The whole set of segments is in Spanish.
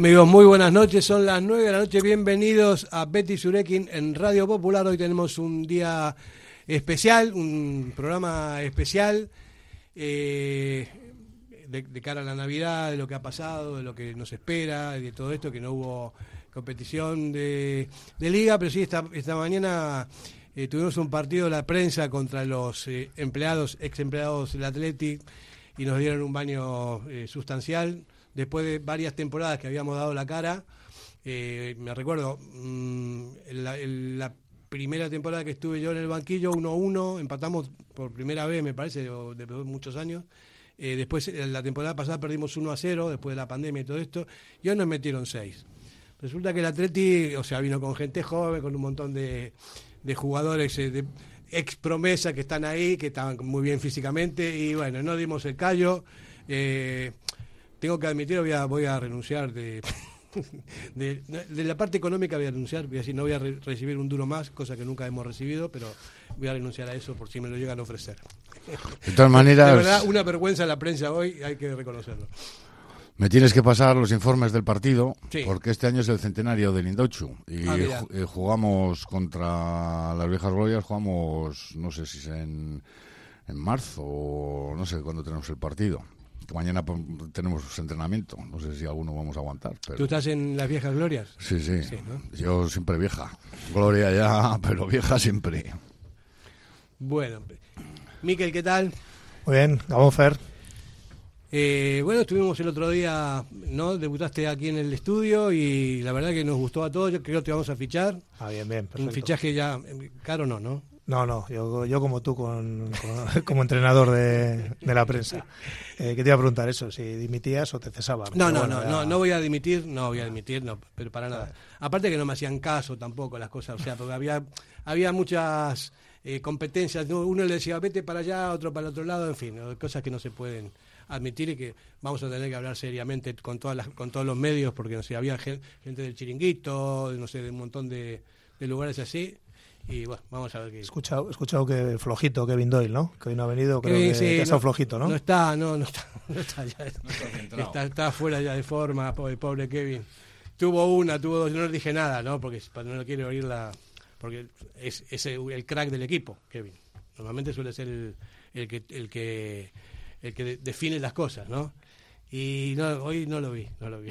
Amigos, muy buenas noches. Son las 9 de la noche. Bienvenidos a Betty Surekin en Radio Popular. Hoy tenemos un día especial, un programa especial eh, de, cara a la Navidad, de lo que ha pasado, de lo que nos espera, de todo esto, que no hubo competición de, liga, pero sí esta, esta mañana eh, tuvimos un partido de la prensa contra los eh, empleados, ex empleados del Athletic y nos dieron un baño sustancial después de varias temporadas que habíamos dado la cara. Eh, me recuerdo, mm, la, primera temporada que estuve yo en el banquillo, 1-1, empatamos por primera vez, me parece, después de muchos años. Eh, después, la temporada pasada perdimos 1-0, después de la pandemia y todo esto, y hoy nos metieron 6. Resulta que el Atleti, o sea, vino con gente joven, con un montón de, jugadores eh, de ex promesa que están ahí, que estaban muy bien físicamente, y bueno, no dimos el callo. Eh, tengo que admitir, voy a, voy a renunciar de, de, la parte económica, voy a renunciar, voy a decir, no voy a recibir un duro más, cosa que nunca hemos recibido, pero voy a renunciar a eso por si me lo llegan a ofrecer. De todas maneras... De verdad, una vergüenza la prensa hoy, hay que reconocerlo. Me tienes que pasar los informes del partido, porque este año es el centenario del Indochu. Y ah, eh, jugamos contra las viejas glorias, jugamos, no sé si es en, en marzo o no sé cuándo tenemos el partido mañana tenemos entrenamiento. No sé si alguno vamos a aguantar. ¿Tú estás en las viejas glorias? Sí, sí. Yo siempre vieja. Gloria ya, pero vieja siempre. Bueno. Miquel, ¿qué tal? Muy bien, vamos Fer. Eh, bueno, estuvimos el otro día, ¿no? Debutaste aquí en el estudio y la verdad que nos gustó a todos. Yo creo que te vamos a fichar. Ah, bien, bien. Un fichaje ya caro, no, ¿no? No, no, yo, yo como tú, con, como entrenador de, la prensa. Eh, que te iba a preguntar eso, si dimitías o te cesabas. No, no, no, no, no voy a dimitir, no voy a dimitir, no, pero para nada. Aparte que no me hacían caso tampoco las cosas, o sea, porque había, había muchas eh, competencias, uno le decía vete para allá, otro para el otro lado, en fin, cosas que no se pueden admitir y que vamos a tener que hablar seriamente con todas las, con todos los medios, porque no sé, había gente del chiringuito, no sé, de un montón de, de lugares así y bueno, vamos a ver qué. He escuchado, escuchado que flojito Kevin Doyle, ¿no? Que hoy no ha venido, creo que, sí, ha flojito, ¿no? No está, no, no está, no está ya. está, está, fuera ya de forma, pobre, pobre Kevin. Tuvo una, tuvo dos, no le dije nada, ¿no? Porque no le quiere oír la. Porque es, es el, crack del equipo, Kevin. Normalmente suele ser el, el, que, el, que, el que define las cosas, ¿no? Y no, hoy no lo vi, no lo vi.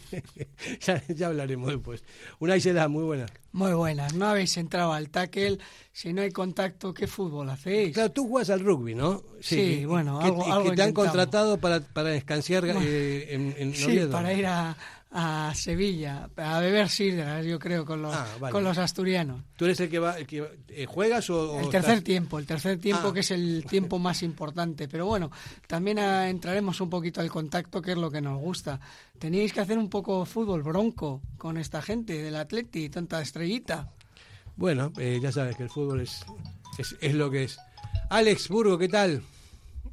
ya, hablaremos después. Una da muy buena. Muy buenas. No habéis entrado al tackle. Si no hay contacto, ¿qué fútbol hacéis? Claro, tú juegas al rugby, ¿no? Sí, bueno, algo, que te han contratado para, para descansar eh, en, en Sí, para ir a, a Sevilla a beber sidras, yo creo, con los, ah, con los asturianos. ¿Tú eres el que, va, el que eh, juegas o...? El tercer tiempo, el tercer tiempo ah. que es el tiempo más importante. Pero bueno, también entraremos un poquito al contacto, que es lo que nos gusta. Teníais que hacer un poco fútbol bronco con esta gente del Atleti, tanta estrellita. Bueno, eh, ya sabes que el fútbol es, es, es lo que es. Alex Burgo, ¿qué tal?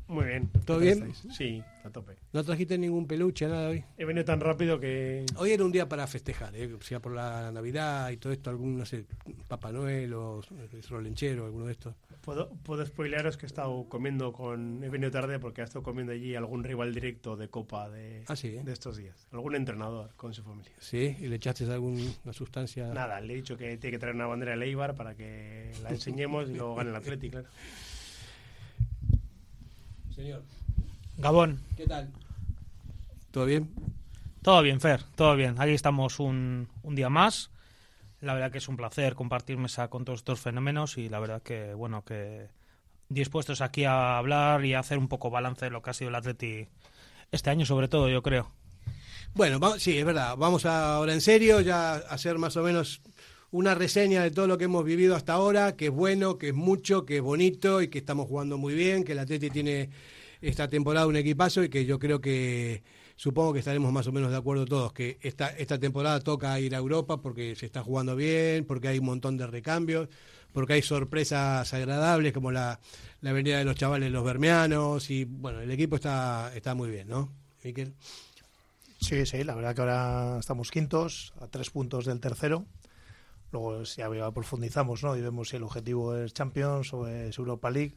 Muy bien. ¿Todo bien? Sí, a tope. ¿No trajiste ningún peluche, nada hoy? He venido tan rápido que... Hoy era un día para festejar, ¿eh? o sea, por la Navidad y todo esto, algún, no sé, Papá Noel o Rolenchero, alguno de estos. Puedo, puedo spoilearos que he estado comiendo con... He venido tarde porque he estado comiendo allí algún rival directo de Copa de, ah, ¿sí? de estos días. Algún entrenador con su familia. ¿Sí? ¿Y le echaste alguna sustancia? Nada, le he dicho que tiene que traer una bandera de Leibar para que la enseñemos y luego gane el Atlético, claro. Señor. Gabón. ¿Qué tal? ¿Todo bien? Todo bien, Fer, todo bien. Aquí estamos un, un, día más. La verdad que es un placer compartir mesa con todos estos fenómenos y la verdad que, bueno, que dispuestos aquí a hablar y a hacer un poco balance de lo que ha sido el Atleti este año, sobre todo, yo creo. Bueno, sí, es verdad. Vamos ahora en serio, ya a hacer más o menos una reseña de todo lo que hemos vivido hasta ahora, que es bueno, que es mucho, que es bonito y que estamos jugando muy bien, que el Atleti tiene esta temporada un equipazo y que yo creo que supongo que estaremos más o menos de acuerdo todos que esta, esta temporada toca ir a Europa porque se está jugando bien, porque hay un montón de recambios, porque hay sorpresas agradables como la, la venida de los chavales los bermeanos y bueno, el equipo está, está muy bien, ¿no? Miquel. Sí, sí, la verdad que ahora estamos quintos, a tres puntos del tercero Luego si ya profundizamos ¿no? y vemos si el objetivo es Champions o es Europa League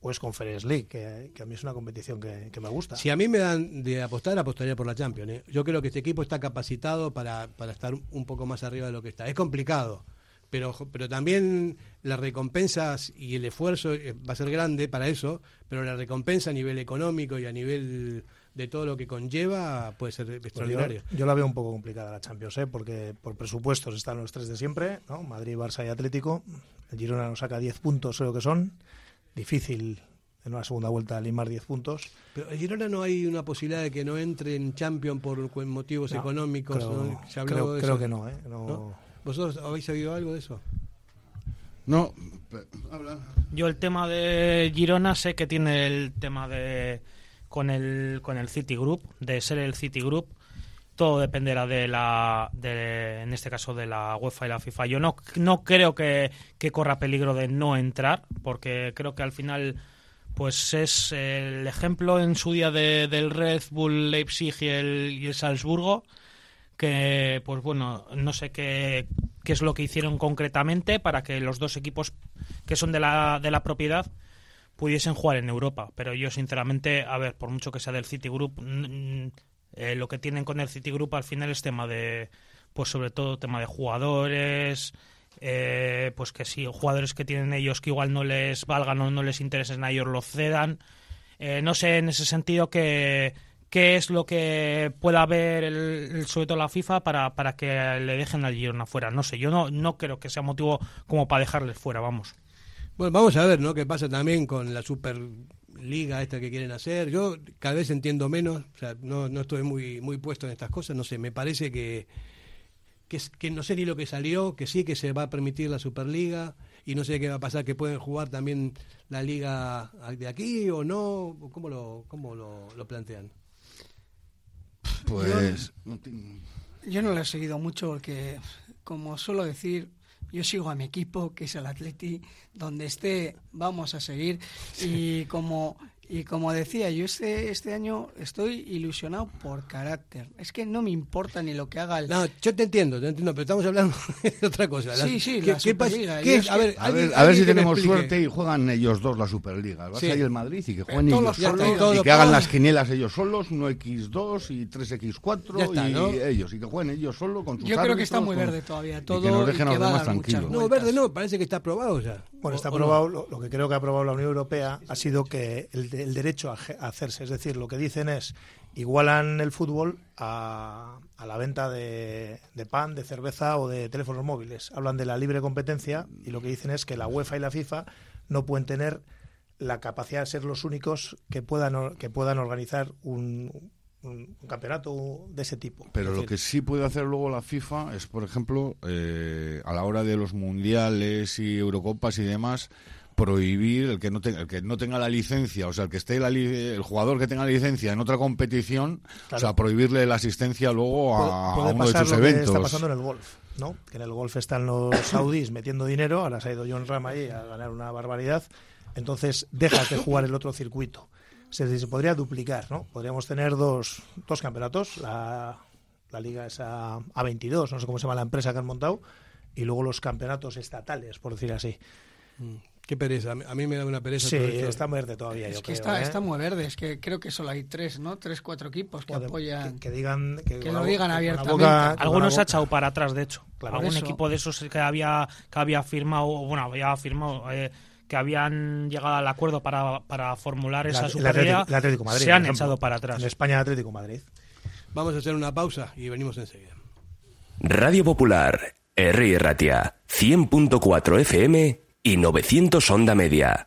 o es Conference League, que, a mí es una competición que, me gusta. Si a mí me dan de apostar, apostaría por la Champions. ¿eh? Yo creo que este equipo está capacitado para, para estar un poco más arriba de lo que está. Es complicado, pero, pero también las recompensas y el esfuerzo eh, va a ser grande para eso, pero la recompensa a nivel económico y a nivel de todo lo que conlleva puede ser extraordinario. yo, la veo un poco complicada la Champions, ¿eh? porque por presupuestos están los tres de siempre, ¿no? Madrid, Barça y Atlético. El Girona nos saca 10 puntos, creo que son. Difícil en una segunda vuelta limar 10 puntos. Pero el Girona no hay una posibilidad de que no entre en Champions por motivos económicos. Creo, que no, ¿eh? ¿Vosotros habéis oído algo de eso? No, Yo el tema de Girona sé que tiene el tema de con el, con el Citigroup, de ser el Citigroup. Todo dependerá de la, de, en este caso, de la UEFA y la FIFA. Yo no, no creo que, corra peligro de no entrar, porque creo que al final pues es el ejemplo en su día de, del Red Bull Leipzig y el, y el Salzburgo, que pues bueno, no sé qué, qué es lo que hicieron concretamente para que los dos equipos que son de la, de la propiedad pudiesen jugar en Europa. Pero yo, sinceramente, a ver, por mucho que sea del Citigroup, eh, lo que tienen con el Citigroup al final es tema de, pues sobre todo tema de jugadores, eh, pues que si jugadores que tienen ellos que igual no les valgan o no les interesen a ellos lo cedan. Eh, no sé en ese sentido que qué es lo que pueda haber el, sobre todo la FIFA para, para que le dejen al Girona fuera. No sé, yo no, no creo que sea motivo como para dejarles fuera, vamos. Bueno, vamos a ver, ¿no? ¿Qué pasa también con la Superliga esta que quieren hacer? Yo cada vez entiendo menos, o sea, no, no estoy muy, muy puesto en estas cosas, no sé, me parece que, que, que no sé ni lo que salió, que sí que se va a permitir la Superliga y no sé qué va a pasar, que pueden jugar también la liga de aquí o no, ¿cómo lo, cómo lo, lo plantean? Pues... yo no lo he seguido mucho porque, como suelo decir, yo sigo a mi equipo, que es el Atleti, donde esté vamos a seguir. Y como y como decía, yo este, este año estoy ilusionado por carácter. Es que no me importa ni lo que haga el... No, yo te entiendo, te entiendo, pero estamos hablando de otra cosa. sí, sí, la Superliga. a, ver, a, ver, si tenemos suerte y juegan ellos dos la Superliga. Vas a ir el Madrid y que jueguen ellos solos y que hagan las quinielas ellos solos, 1x2 y 3x4 y ellos, y que jueguen ellos solos con sus Yo creo que está muy verde todavía todo. Y que nos dejen a los demás tranquilos. No, verde no, parece que está aprobado ya. Bueno, está aprobado, lo, que creo que ha aprobado la Unión Europea ha sido que el el derecho a, hacerse. Es decir, lo que dicen es, igualan el fútbol a, la venta de, pan, de cerveza o de teléfonos móviles. Hablan de la libre competencia y lo que dicen es que la UEFA y la FIFA no pueden tener la capacidad de ser los únicos que puedan, que puedan organizar un, campeonato de ese tipo. Pero lo que sí puede hacer luego la FIFA es, por ejemplo, eh, a la hora de los mundiales y Eurocopas y demás, prohibir el que no tenga el que no tenga la licencia, o sea, el que esté el jugador que tenga la licencia en otra competición, o sea, prohibirle la asistencia luego a, uno de sus eventos. está pasando en el golf, ¿no? Que en el golf están los saudíes metiendo dinero, ahora se ha ido John Ram ahí a ganar una barbaridad, entonces dejas de jugar el otro circuito. Se, se podría duplicar, ¿no? Podríamos tener dos, dos campeonatos, la, la liga es a, a 22, no sé cómo se llama la empresa que han montado, y luego los campeonatos estatales, por decir así. Mm. Qué pereza, a mí me da una pereza. Sí, está verde todavía. Es que está, ¿eh? está muy verde, es que creo que solo hay tres, ¿no? Tres, cuatro equipos que apoyan. Que, digan. Que, lo digan abiertamente. Algunos ha echado para atrás, de hecho. Algún equipo de esos que había, que había firmado, bueno, había firmado. Eh, que habían llegado al acuerdo para, para formular esa Superliga se han echado para atrás. En España, Atlético Madrid. Vamos a hacer una pausa y venimos enseguida. Radio Popular, R. Ratia, 100.4 FM y 900 onda media.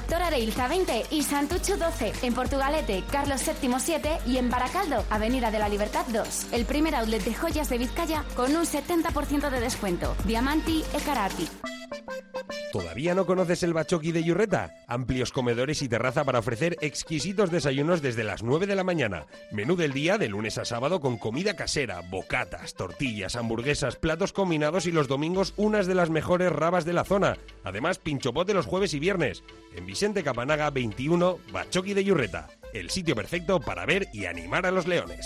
Doctor Areilza 20 y Santucho 12. En Portugalete, Carlos VII 7 y en Baracaldo, Avenida de la Libertad 2. El primer outlet de joyas de Vizcaya con un 70% de descuento. Diamanti e Karati. ¿Todavía no conoces el Bachoqui de Yurreta? Amplios comedores y terraza para ofrecer exquisitos desayunos desde las 9 de la mañana. Menú del día de lunes a sábado con comida casera, bocatas, tortillas, hamburguesas, platos combinados y los domingos unas de las mejores rabas de la zona. Además, pinchopote los jueves y viernes. En Vicente Capanaga 21, Bachoqui de Yurreta. El sitio perfecto para ver y animar a los leones.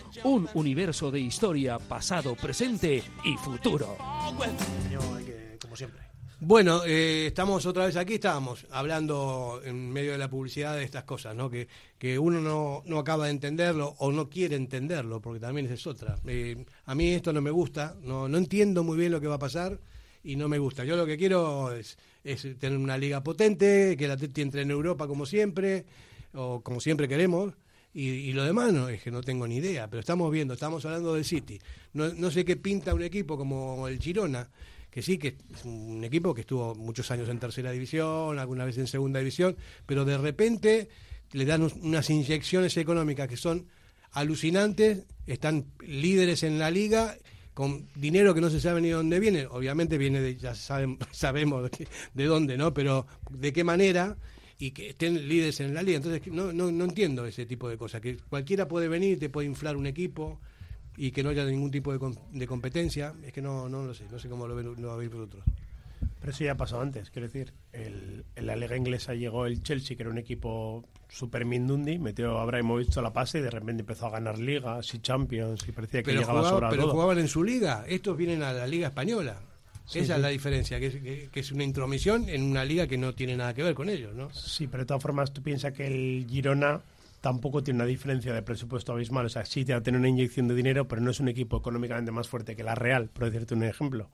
un universo de historia, pasado, presente y futuro. Bueno, eh, estamos otra vez aquí, estábamos hablando en medio de la publicidad de estas cosas, ¿no? Que, que uno no, no acaba de entenderlo o no quiere entenderlo, porque también es otra. Eh, a mí esto no me gusta, no, no entiendo muy bien lo que va a pasar y no me gusta. Yo lo que quiero es, es tener una liga potente, que la Atleti entre en Europa como siempre, o como siempre queremos, y, lo demás no, es que no tengo ni idea, pero estamos viendo, estamos hablando del City. No, no sé qué pinta un equipo como el Girona, que sí, que es un equipo que estuvo muchos años en tercera división, alguna vez en segunda división, pero de repente le dan unas inyecciones económicas que son alucinantes, están líderes en la liga con dinero que no se sabe ni de dónde viene, obviamente viene de, ya saben, sabemos de, de dónde, ¿no? Pero de qué manera y que estén líderes en la liga. Entonces, no, no, no entiendo ese tipo de cosas, que cualquiera puede venir, te puede inflar un equipo y que no haya ningún tipo de, de competencia. Es que no, no lo sé, no sé cómo lo, ven, lo veis vosotros. Pero eso ya pasó antes, quiero decir, el, en la liga inglesa llegó el Chelsea, que era un equipo super mindundi, metió a Abramovich a la pase y de repente empezó a ganar ligas y Champions y parecía que llegaba jugaba, Pero jugaban en su liga, estos vienen a la liga española. Esa es la diferencia, que es, que, es, una intromisión en una liga que no tiene nada que ver con ellos, ¿no? Sí, pero de todas formas tú piensas que el Girona tampoco tiene una diferencia de presupuesto abismal. O sea, sí te tener una inyección de dinero, pero no es un equipo económicamente más fuerte que la Real, por decirte un ejemplo.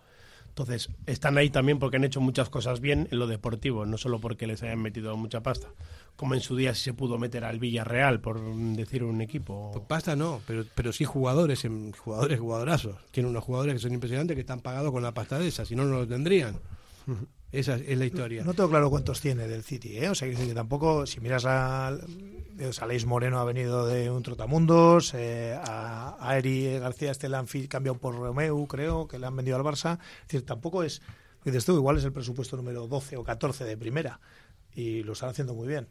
Entonces, están ahí también porque han hecho muchas cosas bien en lo deportivo, no solo porque les hayan metido mucha pasta. Como en su día sí se pudo meter al Villarreal, por decir un equipo. Pues pasta no, pero, pero sí jugadores, jugadores jugadorazos. Tienen unos jugadores que son impresionantes que están pagados con la pasta de esa, si no, no lo tendrían. Esa es la historia. No, tengo claro cuántos tiene del City, ¿eh? O sea, que tampoco, si miras a, Saleix Moreno ha venido de un Trotamundos, eh, a, Eri García este le han cambiado por Romeu, creo, que le han vendido al Barça. Es decir, tampoco es, dices tú, igual es el presupuesto número 12 o 14 de primera y lo están haciendo muy bien.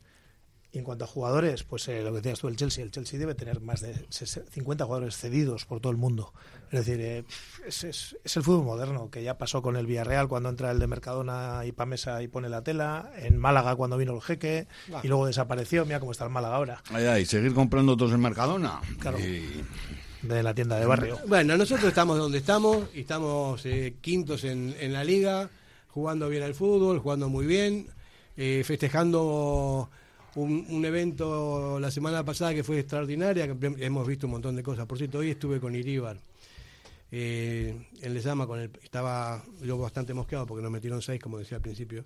Y en cuanto a jugadores, pues eh, lo que decías tú, el Chelsea. El Chelsea debe tener más de 50 jugadores cedidos por todo el mundo. Es decir, eh, es, es, el fútbol moderno, que ya pasó con el Villarreal cuando entra el de Mercadona y Pamesa y pone la tela. En Málaga cuando vino el jeque y luego desapareció. Mira cómo está el Málaga ahora. y seguir comprando otros en Mercadona. Claro. De la tienda de barrio. Bueno, nosotros estamos donde estamos y estamos eh, quintos en, en la liga, jugando bien al fútbol, jugando muy bien, festejando un, evento la semana pasada que fue extraordinaria, hemos visto un montón de cosas. Por cierto, hoy estuve con Iríbar. Eh, él le llama con el, estaba yo bastante mosqueado porque nos metieron seis, como decía al principio.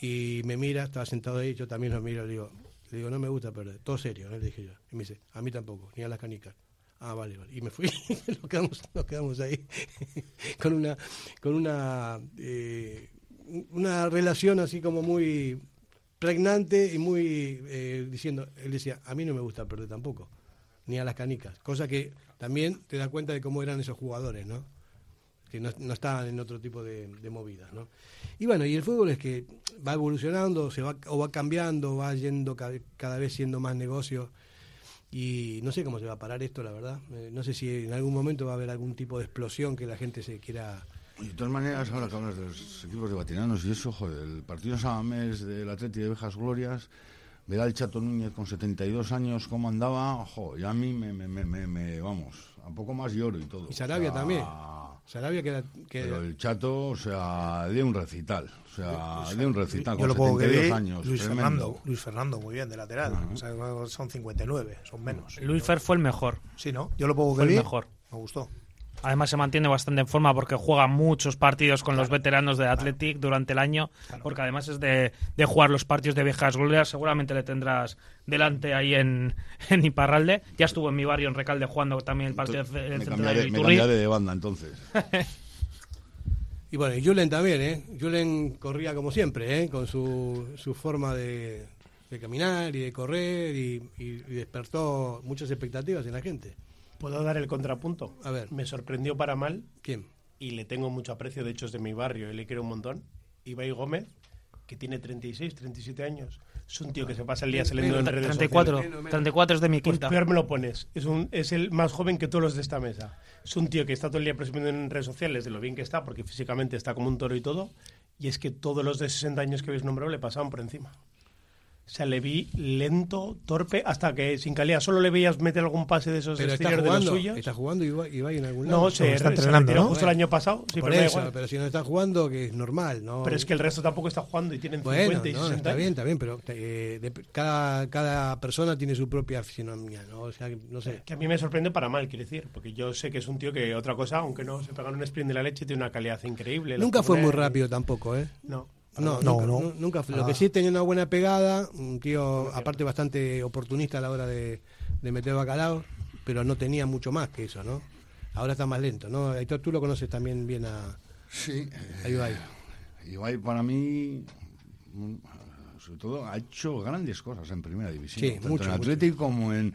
Y me mira, estaba sentado ahí, yo también lo miro, le digo, le digo, no me gusta perder, todo serio, le dije yo. Y me dice, a mí tampoco, ni a las canicas. Ah, vale, vale. Y me fui, nos, quedamos, nos quedamos ahí con una, con una, eh, una relación así como muy pregnante y muy eh, diciendo, él decía, a mí no me gusta perder tampoco, ni a las canicas, cosa que también te da cuenta de cómo eran esos jugadores, ¿no? Que no, estaban en otro tipo de, movidas, ¿no? Y bueno, y el fútbol es que va evolucionando, se va, o va cambiando, va yendo cada, vez siendo más negocio y no sé cómo se va a parar esto, la verdad. Eh, no sé si en algún momento va a haber algún tipo de explosión que la gente se quiera de todas maneras, ahora que hablas de los equipos de batinanos y eso, joder, el partido Sabamés del Atleti de Vejas Glorias, ver al Chato Núñez con 72 años cómo andaba, joder, y a mí me, me, me, me, vamos, a poco más lloro y todo. Y Sarabia también. Sarabia que, Pero el Chato, o sea, de un recital. O sea, de un recital Yo con lo pongo que 72 vi, años. Luis tremendo. Fernando, Luis Fernando, muy bien, de lateral. O sea, son 59, son menos. Luis Fer fue el mejor. Sí, ¿no? Yo lo pongo que Fue el vi, mejor. me gustó. Además se mantiene bastante en forma porque juega muchos partidos con los veteranos de Athletic durante el año, porque además es de, de jugar los partidos de viejas glorias. Seguramente le tendrás delante ahí en, en Iparralde. Ya estuvo en mi barrio en Recalde jugando también el partido del Me centenario cambiaré, de me Iturri. cambiaré de banda entonces. Y bueno, y Julen también, ¿eh? Julen corría como siempre, ¿eh? Con su, su forma de, de caminar y de correr y, y- y despertó muchas expectativas en la gente. ¿Puedo dar el contrapunto? A ver. Me sorprendió para mal ¿Quién? y le tengo mucho aprecio, de hecho es de mi barrio y le quiero un montón. Ibai Gómez, que tiene 36, 37 años. Es un tío que se pasa el día saliendo en redes 34, sociales. 34 es de mi Pues quinta. peor me lo pones. Es, un, es el más joven que todos los de esta mesa. Es un tío que está todo el día presumiendo en redes sociales de lo bien que está, porque físicamente está como un toro y todo. Y es que todos los de 60 años que habéis nombrado le pasaban por encima. O sea, le vi lento, torpe, hasta que sin calidad solo le veías meter algún pase de esos Pero está exteriores de los jugando, suyos. está jugando y va, y va en algún lado. No, se, está entrenando, ¿no? justo el año pasado. Sí, Por pero eso, igual. pero si no está jugando, que es normal, ¿no? Pero es que el resto tampoco está jugando y tienen Bueno, 50 y no, 60 está años. bien, está bien, pero eh, de- cada, cada persona tiene su propia fisionomía, ¿no? O sea, que, no sé. Que a mí me sorprende para mal, quiero decir, porque yo sé que es un tío que otra cosa, aunque no se pega en un sprint de la leche, tiene una calidad increíble. Nunca fue muy rápido tampoco, ¿eh? No. No, No, nunca, no. Lo Ah. que sí tenía una buena pegada, un tío aparte bastante oportunista a la hora de, de meter bacalao, pero no tenía mucho más que eso, ¿no? Ahora está más lento, ¿no? Héctor, tú lo conoces también bien a, Sí. a Ibai. Ibai para mí, mm, sobre todo, ha hecho grandes cosas en primera división. Sí, tanto mucho, en Atlético como en.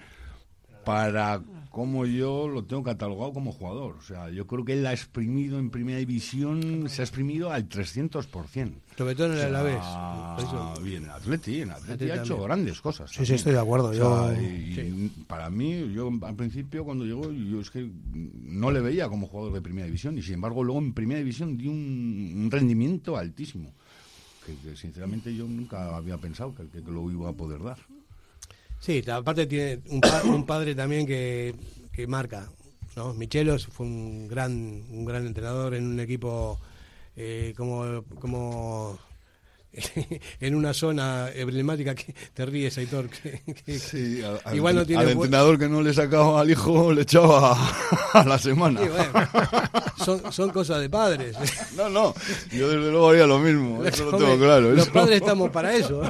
Para como yo lo tengo catalogado como jugador. O sea, yo creo que él ha exprimido en primera división, se ha exprimido al 300%. Sobre todo en el Alavés. Eso- y en Atleti, en Atleti Atleti ha hecho grandes cosas. Sí, sí, estoy de acuerdo. O Yo, y para mí, yo al principio cuando llegó, yo es que no le veía como jugador de primera división y sin embargo luego en primera división dio un, un rendimiento altísimo. Que, que sinceramente yo nunca había pensado que, que lo iba a poder dar. Sí, aparte tiene un, pa- un padre también que, que marca, ¿no? Michelos fue un gran, un gran entrenador en un equipo eh, como, como en una zona emblemática que te ríes, Aitor. Que, que- al, igual no tiene al entrenador que no le sacaba al hijo le echaba a la semana. Sí, bueno, son, son cosas de padres. No, no, yo desde luego haría lo mismo, eso lo tengo claro. Los eso. padres estamos para eso.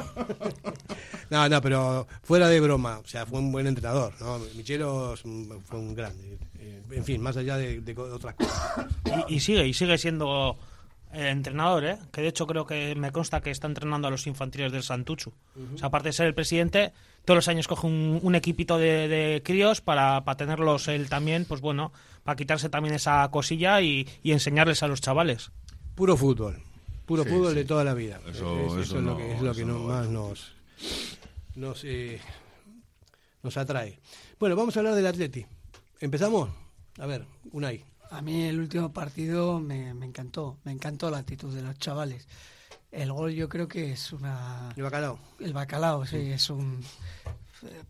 No, no, pero fuera de broma, o sea, fue un buen entrenador, ¿no? Michelo fue un grande. Eh, En fin, más allá de, otras cosas. Y, y sigue, y sigue siendo eh, entrenador, ¿eh? Que de hecho creo que me consta que está entrenando a los infantiles del Santuchu. O sea, aparte de ser el presidente, todos los años coge un, un equipito de, de críos para, para tenerlos él también, pues bueno, para quitarse también esa cosilla y, y enseñarles a los chavales. Puro fútbol. Puro Sí, fútbol sí. de toda la vida. Eso- Es- eso es lo que, es lo que no- más nos, nos, eh, nos atrae. Bueno, vamos a hablar del Atleti. ¿Empezamos? A ver, Unai. A mí el último partido me, me encantó, me encantó la actitud de los chavales. El gol yo creo que es una... El bacalao. El bacalao, sí, es un...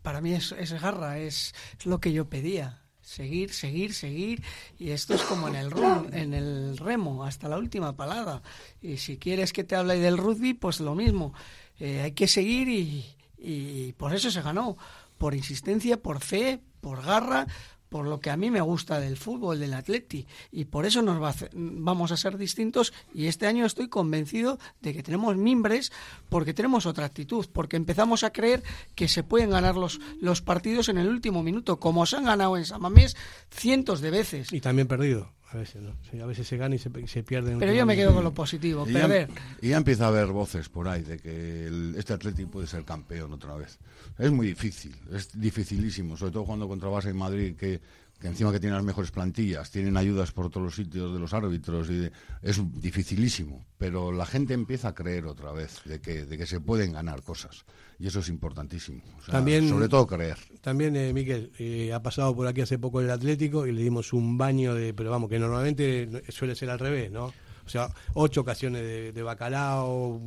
Para mí es, es garra, es, es lo que yo pedía. Seguir, seguir, seguir. Y esto es como en el, rum- en el remo, hasta la última palada. Y si quieres que te hable del rugby, pues lo mismo. Eh, hay que seguir y, y por eso se ganó. Por insistencia, por fe, por garra, por lo que a mí me gusta del fútbol, del atleti. Y por eso nos va a vamos a ser distintos. Y este año estoy convencido de que tenemos mimbres porque tenemos otra actitud, porque empezamos a creer que se pueden ganar los, los partidos en el último minuto, como se han ganado en Samamés cientos de veces. Y también perdido. A veces, ¿no? Sí, a veces se gana y se, y se pierde. en Pero yo me quedo con lo positivo, Y ya, perder. y ya empieza a haber voces por ahí de que el- este Atlético puede ser campeón otra vez. Es muy difícil, es dificilísimo, sobre todo cuando contra Barça y Madrid, que, que encima que tienen las mejores plantillas, tienen ayudas por todos los sitios de los árbitros, y de- es dificilísimo. Pero la gente empieza a creer otra vez de que, de que se pueden ganar cosas. Y eso es importantísimo. O sea, También- sobre todo creer. También, eh, Miquel, eh, ha pasado por aquí hace poco el Atlético y le dimos un baño de. Pero vamos, que normalmente no- suele ser al revés, ¿no? O sea, ocho ocasiones de, de bacalao.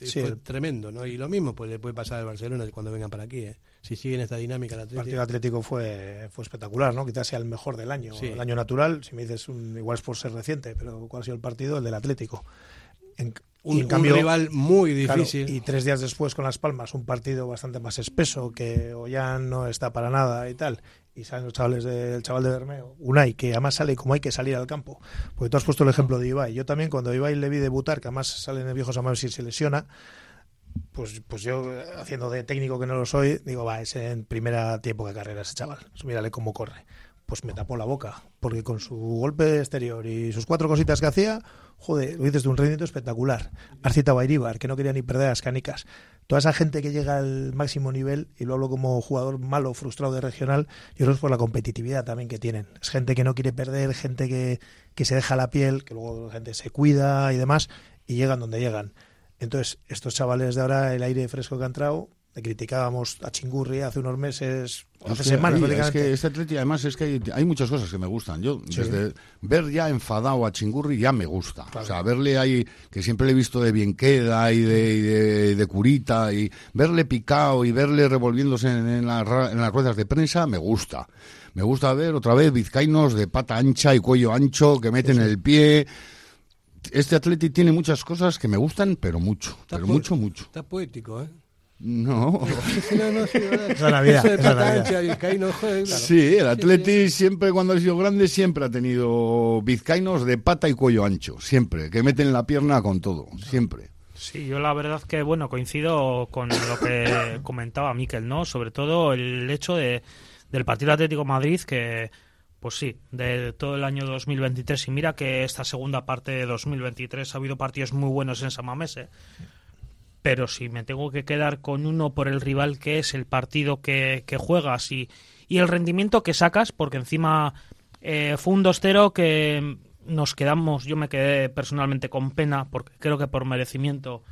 Sí. Fue tremendo, ¿no? Y lo mismo pues le puede pasar al Barcelona cuando vengan para aquí, ¿eh? si sigue en esta dinámica el partido atlético fue, fue espectacular, ¿no? Quizás sea el mejor del año, el año natural, si me dices un, igual es por ser reciente, pero ¿cuál ha sido el partido? El del Atlético. Un, rival muy difícil. y tres días después con Las Palmas, un partido bastante más espeso, que ya no está para nada y tal. Y salen los chavales del chaval de Bermeo, Unai, que además sale como hay que salir al campo. Porque tú has puesto el ejemplo de Ibai. Yo también, cuando Ibai le vi debutar, que además sale en el viejo Samuel si se lesiona, pues, pues yo, haciendo de técnico que no lo soy, digo, va, es en primera tiempo de carrera ese chaval. Mírale cómo corre pues me tapó la boca, porque con su golpe exterior y sus cuatro cositas que hacía, joder, lo dices de un rendimiento espectacular. Arcita Bairibar, que no quería ni perder las canicas. Toda esa gente que llega al máximo nivel, y lo hablo como jugador malo, frustrado de regional, yo creo que es por la competitividad también que tienen. Es gente que no quiere perder, gente que, que se deja la piel, que luego la gente se cuida y demás, y llegan donde llegan. Entonces, estos chavales de ahora, el aire fresco que han entrado, le criticábamos a Chingurri hace unos meses, hace semanas. es que este Atleti, además, es que hay, muchas cosas que me gustan. Yo, desde ver ya enfadado a Chingurri, ya me gusta. O sea, verle ahí, que siempre le he visto de bien queda y de, curita, y verle picado y verle revolviéndose en, las ruedas de prensa, me gusta. Me gusta ver otra vez vizcainos de pata ancha y cuello ancho que meten el pie este Atleti tiene muchas cosas que me gustan, pero mucho, pero mucho, mucho. Está poético, ¿eh? No. sí, el Atleti siempre cuando ha sido grande siempre ha tenido vizcainos de pata y cuello ancho, siempre, que meten la pierna con todo, siempre. Sí, yo la verdad que bueno, coincido con lo que comentaba Miquel, ¿no? Sobre todo el hecho de del partido Atlético Madrid que pues sí, de todo el año 2023 y mira que esta segunda parte de 2023 ha habido partidos muy buenos en Samamés, ¿eh? Pero si me tengo que quedar con uno por el rival que es el partido que, juegas y, el rendimiento que sacas, porque encima eh, fue un 2-0 que nos quedamos, yo me quedé personalmente con pena, porque creo que por merecimiento,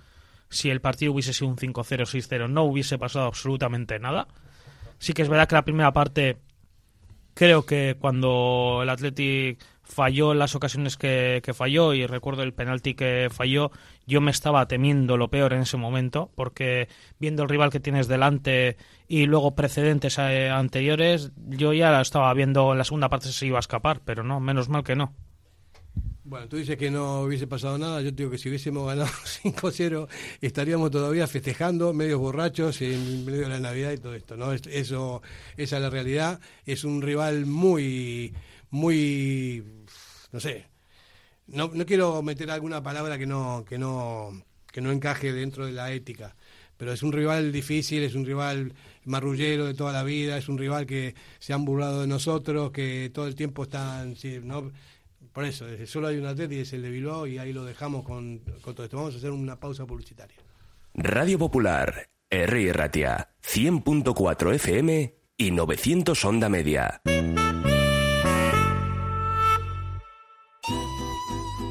si el partido hubiese sido un 5-0, 6-0, no hubiese pasado absolutamente nada. Sí que es verdad que la primera parte, creo que cuando el Athletic falló en las ocasiones que, falló y recuerdo el penalti que falló, yo me estaba temiendo lo peor en ese momento porque viendo el rival que tienes delante y luego precedentes eh, anteriores, yo ya estaba viendo en la segunda parte si se iba a escapar, pero no, menos mal que no. Bueno, tú dices que no hubiese pasado nada, yo digo que si hubiésemos ganado 5-0 estaríamos todavía festejando, medios borrachos en medio de la Navidad y todo esto, ¿no? Eso, esa es la realidad, es un rival muy muy, no sé, no, no quiero meter alguna palabra que no, que no, que no encaje dentro de la ética, pero es un rival difícil, es un rival marrullero de toda la vida, es un rival que se han burlado de nosotros, que todo el tiempo están. Por eso, solo hay un atleta y es el de Bilbao y ahí lo dejamos con, con todo esto. Vamos a hacer una pausa publicitaria. Radio Popular, R. Ratia, 100.4 FM y 900 Onda Media.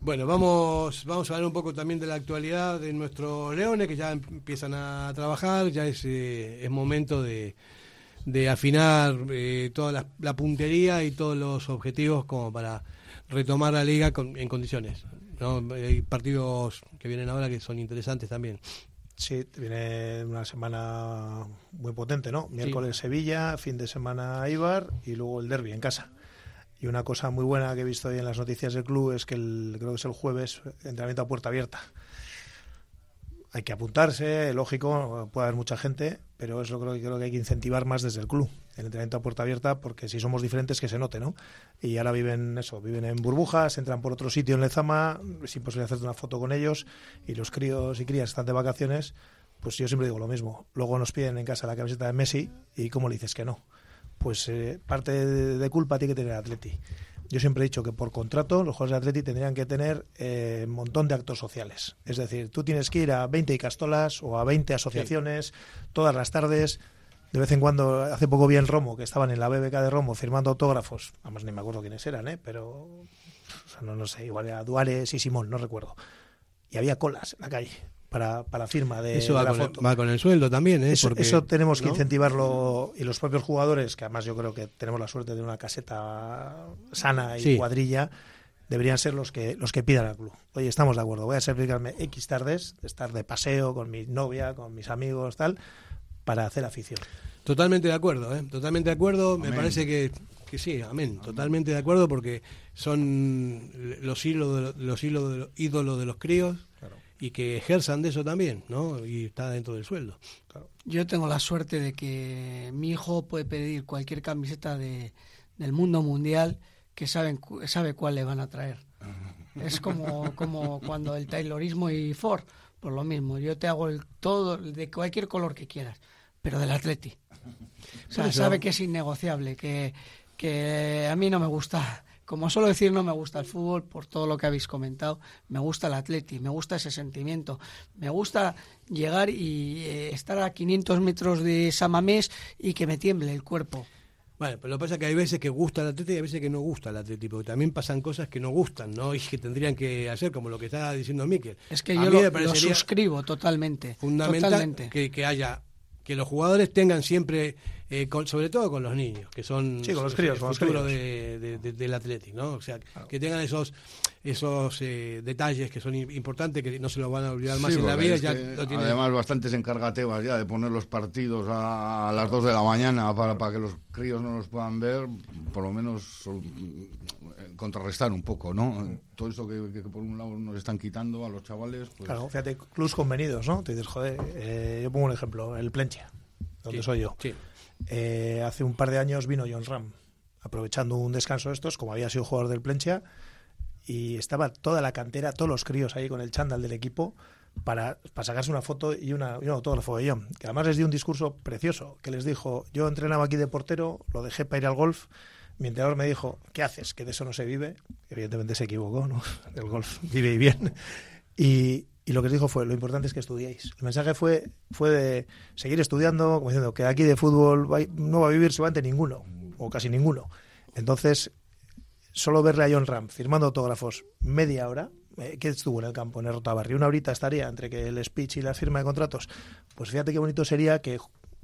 Bueno, vamos, vamos a hablar un poco también de la actualidad de nuestros leones que ya empiezan a trabajar, ya es, eh, es momento de, de afinar eh, toda la, puntería y todos los objetivos como para retomar la liga en condiciones. Hay partidos que vienen ahora que son interesantes también. Sí, viene una semana muy potente, ¿no? Miércoles Sevilla, fin de semana Ibar y luego el derby en casa. Y una cosa muy buena que he visto hoy en las noticias del club es que el, creo que es el jueves, entrenamiento a puerta abierta. Hay que apuntarse, lógico, puede haber mucha gente, pero es lo que creo que hay que incentivar más desde el club, el entrenamiento a puerta abierta, porque si somos diferentes que se note, ¿no? Y ahora viven eso, viven en burbujas, entran por otro sitio en Lezama, es imposible hacerte una foto con ellos, y los críos y crías están de vacaciones, pues yo siempre digo lo mismo. Luego nos piden en casa la camiseta de Messi, y ¿cómo le dices que no? Pues eh, parte de, culpa tiene que tener Atleti. Yo siempre he dicho que por contrato los jugadores de Atleti tendrían que tener eh, un montón de actos sociales. Es decir, tú tienes que ir a 20 Icastolas o a 20 asociaciones todas las tardes. De vez en cuando, hace poco vi en Romo, que estaban en la BBK de Romo firmando autógrafos. Además, ni me acuerdo quiénes eran, ¿eh? pero no, no sé, igual era Duares y Simón, no recuerdo. Y había colas en la calle para, para firma de, eso la foto. va con el sueldo también, ¿eh? Eso, eso tenemos que incentivarlo y los propios jugadores, que además yo creo que tenemos la suerte de una caseta sana y cuadrilla, deberían ser los que los que pidan al club. Oye, estamos de acuerdo, voy a sacrificarme X tardes, de estar de paseo con mi novia, con mis amigos, tal, para hacer afición. Totalmente de acuerdo, ¿eh? totalmente de acuerdo. Me parece que, que sí, amén. Totalmente de acuerdo porque son los hilos de los, hilos de los ídolos de los críos y que ejerzan de eso también, ¿no? Y está dentro del sueldo. Yo tengo la suerte de que mi hijo puede pedir cualquier camiseta de, del mundo mundial que saben, sabe cuál le van a traer. Es como, como cuando el Taylorismo y Ford, por lo mismo. Yo te hago el todo de cualquier color que quieras, pero del Atleti. O sea, sabe que es innegociable, que, que a mí no me gusta como suelo decir, no me gusta el fútbol por todo lo que habéis comentado. Me gusta el atleti, me gusta ese sentimiento. Me gusta llegar y eh, estar a 500 metros de Samamés y que me tiemble el cuerpo. Vale, pero lo que pasa es que hay veces que gusta el atleti y hay veces que no gusta el atleti, porque también pasan cosas que no gustan, ¿no? Y que tendrían que hacer, como lo que estaba diciendo Miquel. Es que yo lo, suscribo totalmente. Fundamental Que, que haya que los jugadores tengan siempre, eh, sobre todo con los niños, que son sí, con los críos, el futuro de, del Atlético, ¿no? O sea, que tengan esos esos eh, detalles que son importantes, que no se los van a olvidar más en la vida. Ya Además, bastante se encarga Tebas ya de poner los partidos a, las 2 de la mañana para, para que los críos no los puedan ver, por lo menos contrarrestar un poco, ¿no? Todo eso que, por un lado nos están quitando a los chavales. Pues... Claro, fíjate, clubs convenidos, ¿no? Te dices, joder, eh, yo pongo un ejemplo, el Plencha, donde soy yo. Eh, hace un par de años vino John Ram, aprovechando un descanso de estos, como había sido jugador del Plencha, y estaba toda la cantera, todos los críos ahí con el chándal del equipo para, para sacarse una foto y, una, y un autógrafo de John, que además les dio un discurso precioso, que les dijo, yo entrenaba aquí de portero, lo dejé para ir al golf, mi entrenador me dijo, ¿qué haces? Que de eso no se vive. Evidentemente se equivocó, ¿no? El golf vive y bien. Y, y lo que dijo fue, lo importante es que estudiéis. El mensaje fue, fue de seguir estudiando, como diciendo que aquí de fútbol no va a vivir seguramente ninguno, o casi ninguno. Entonces, solo verle a John Ram firmando autógrafos media hora, eh, que estuvo en el campo, en el Rotabarri, una horita estaría entre que el speech y la firma de contratos, pues fíjate qué bonito sería que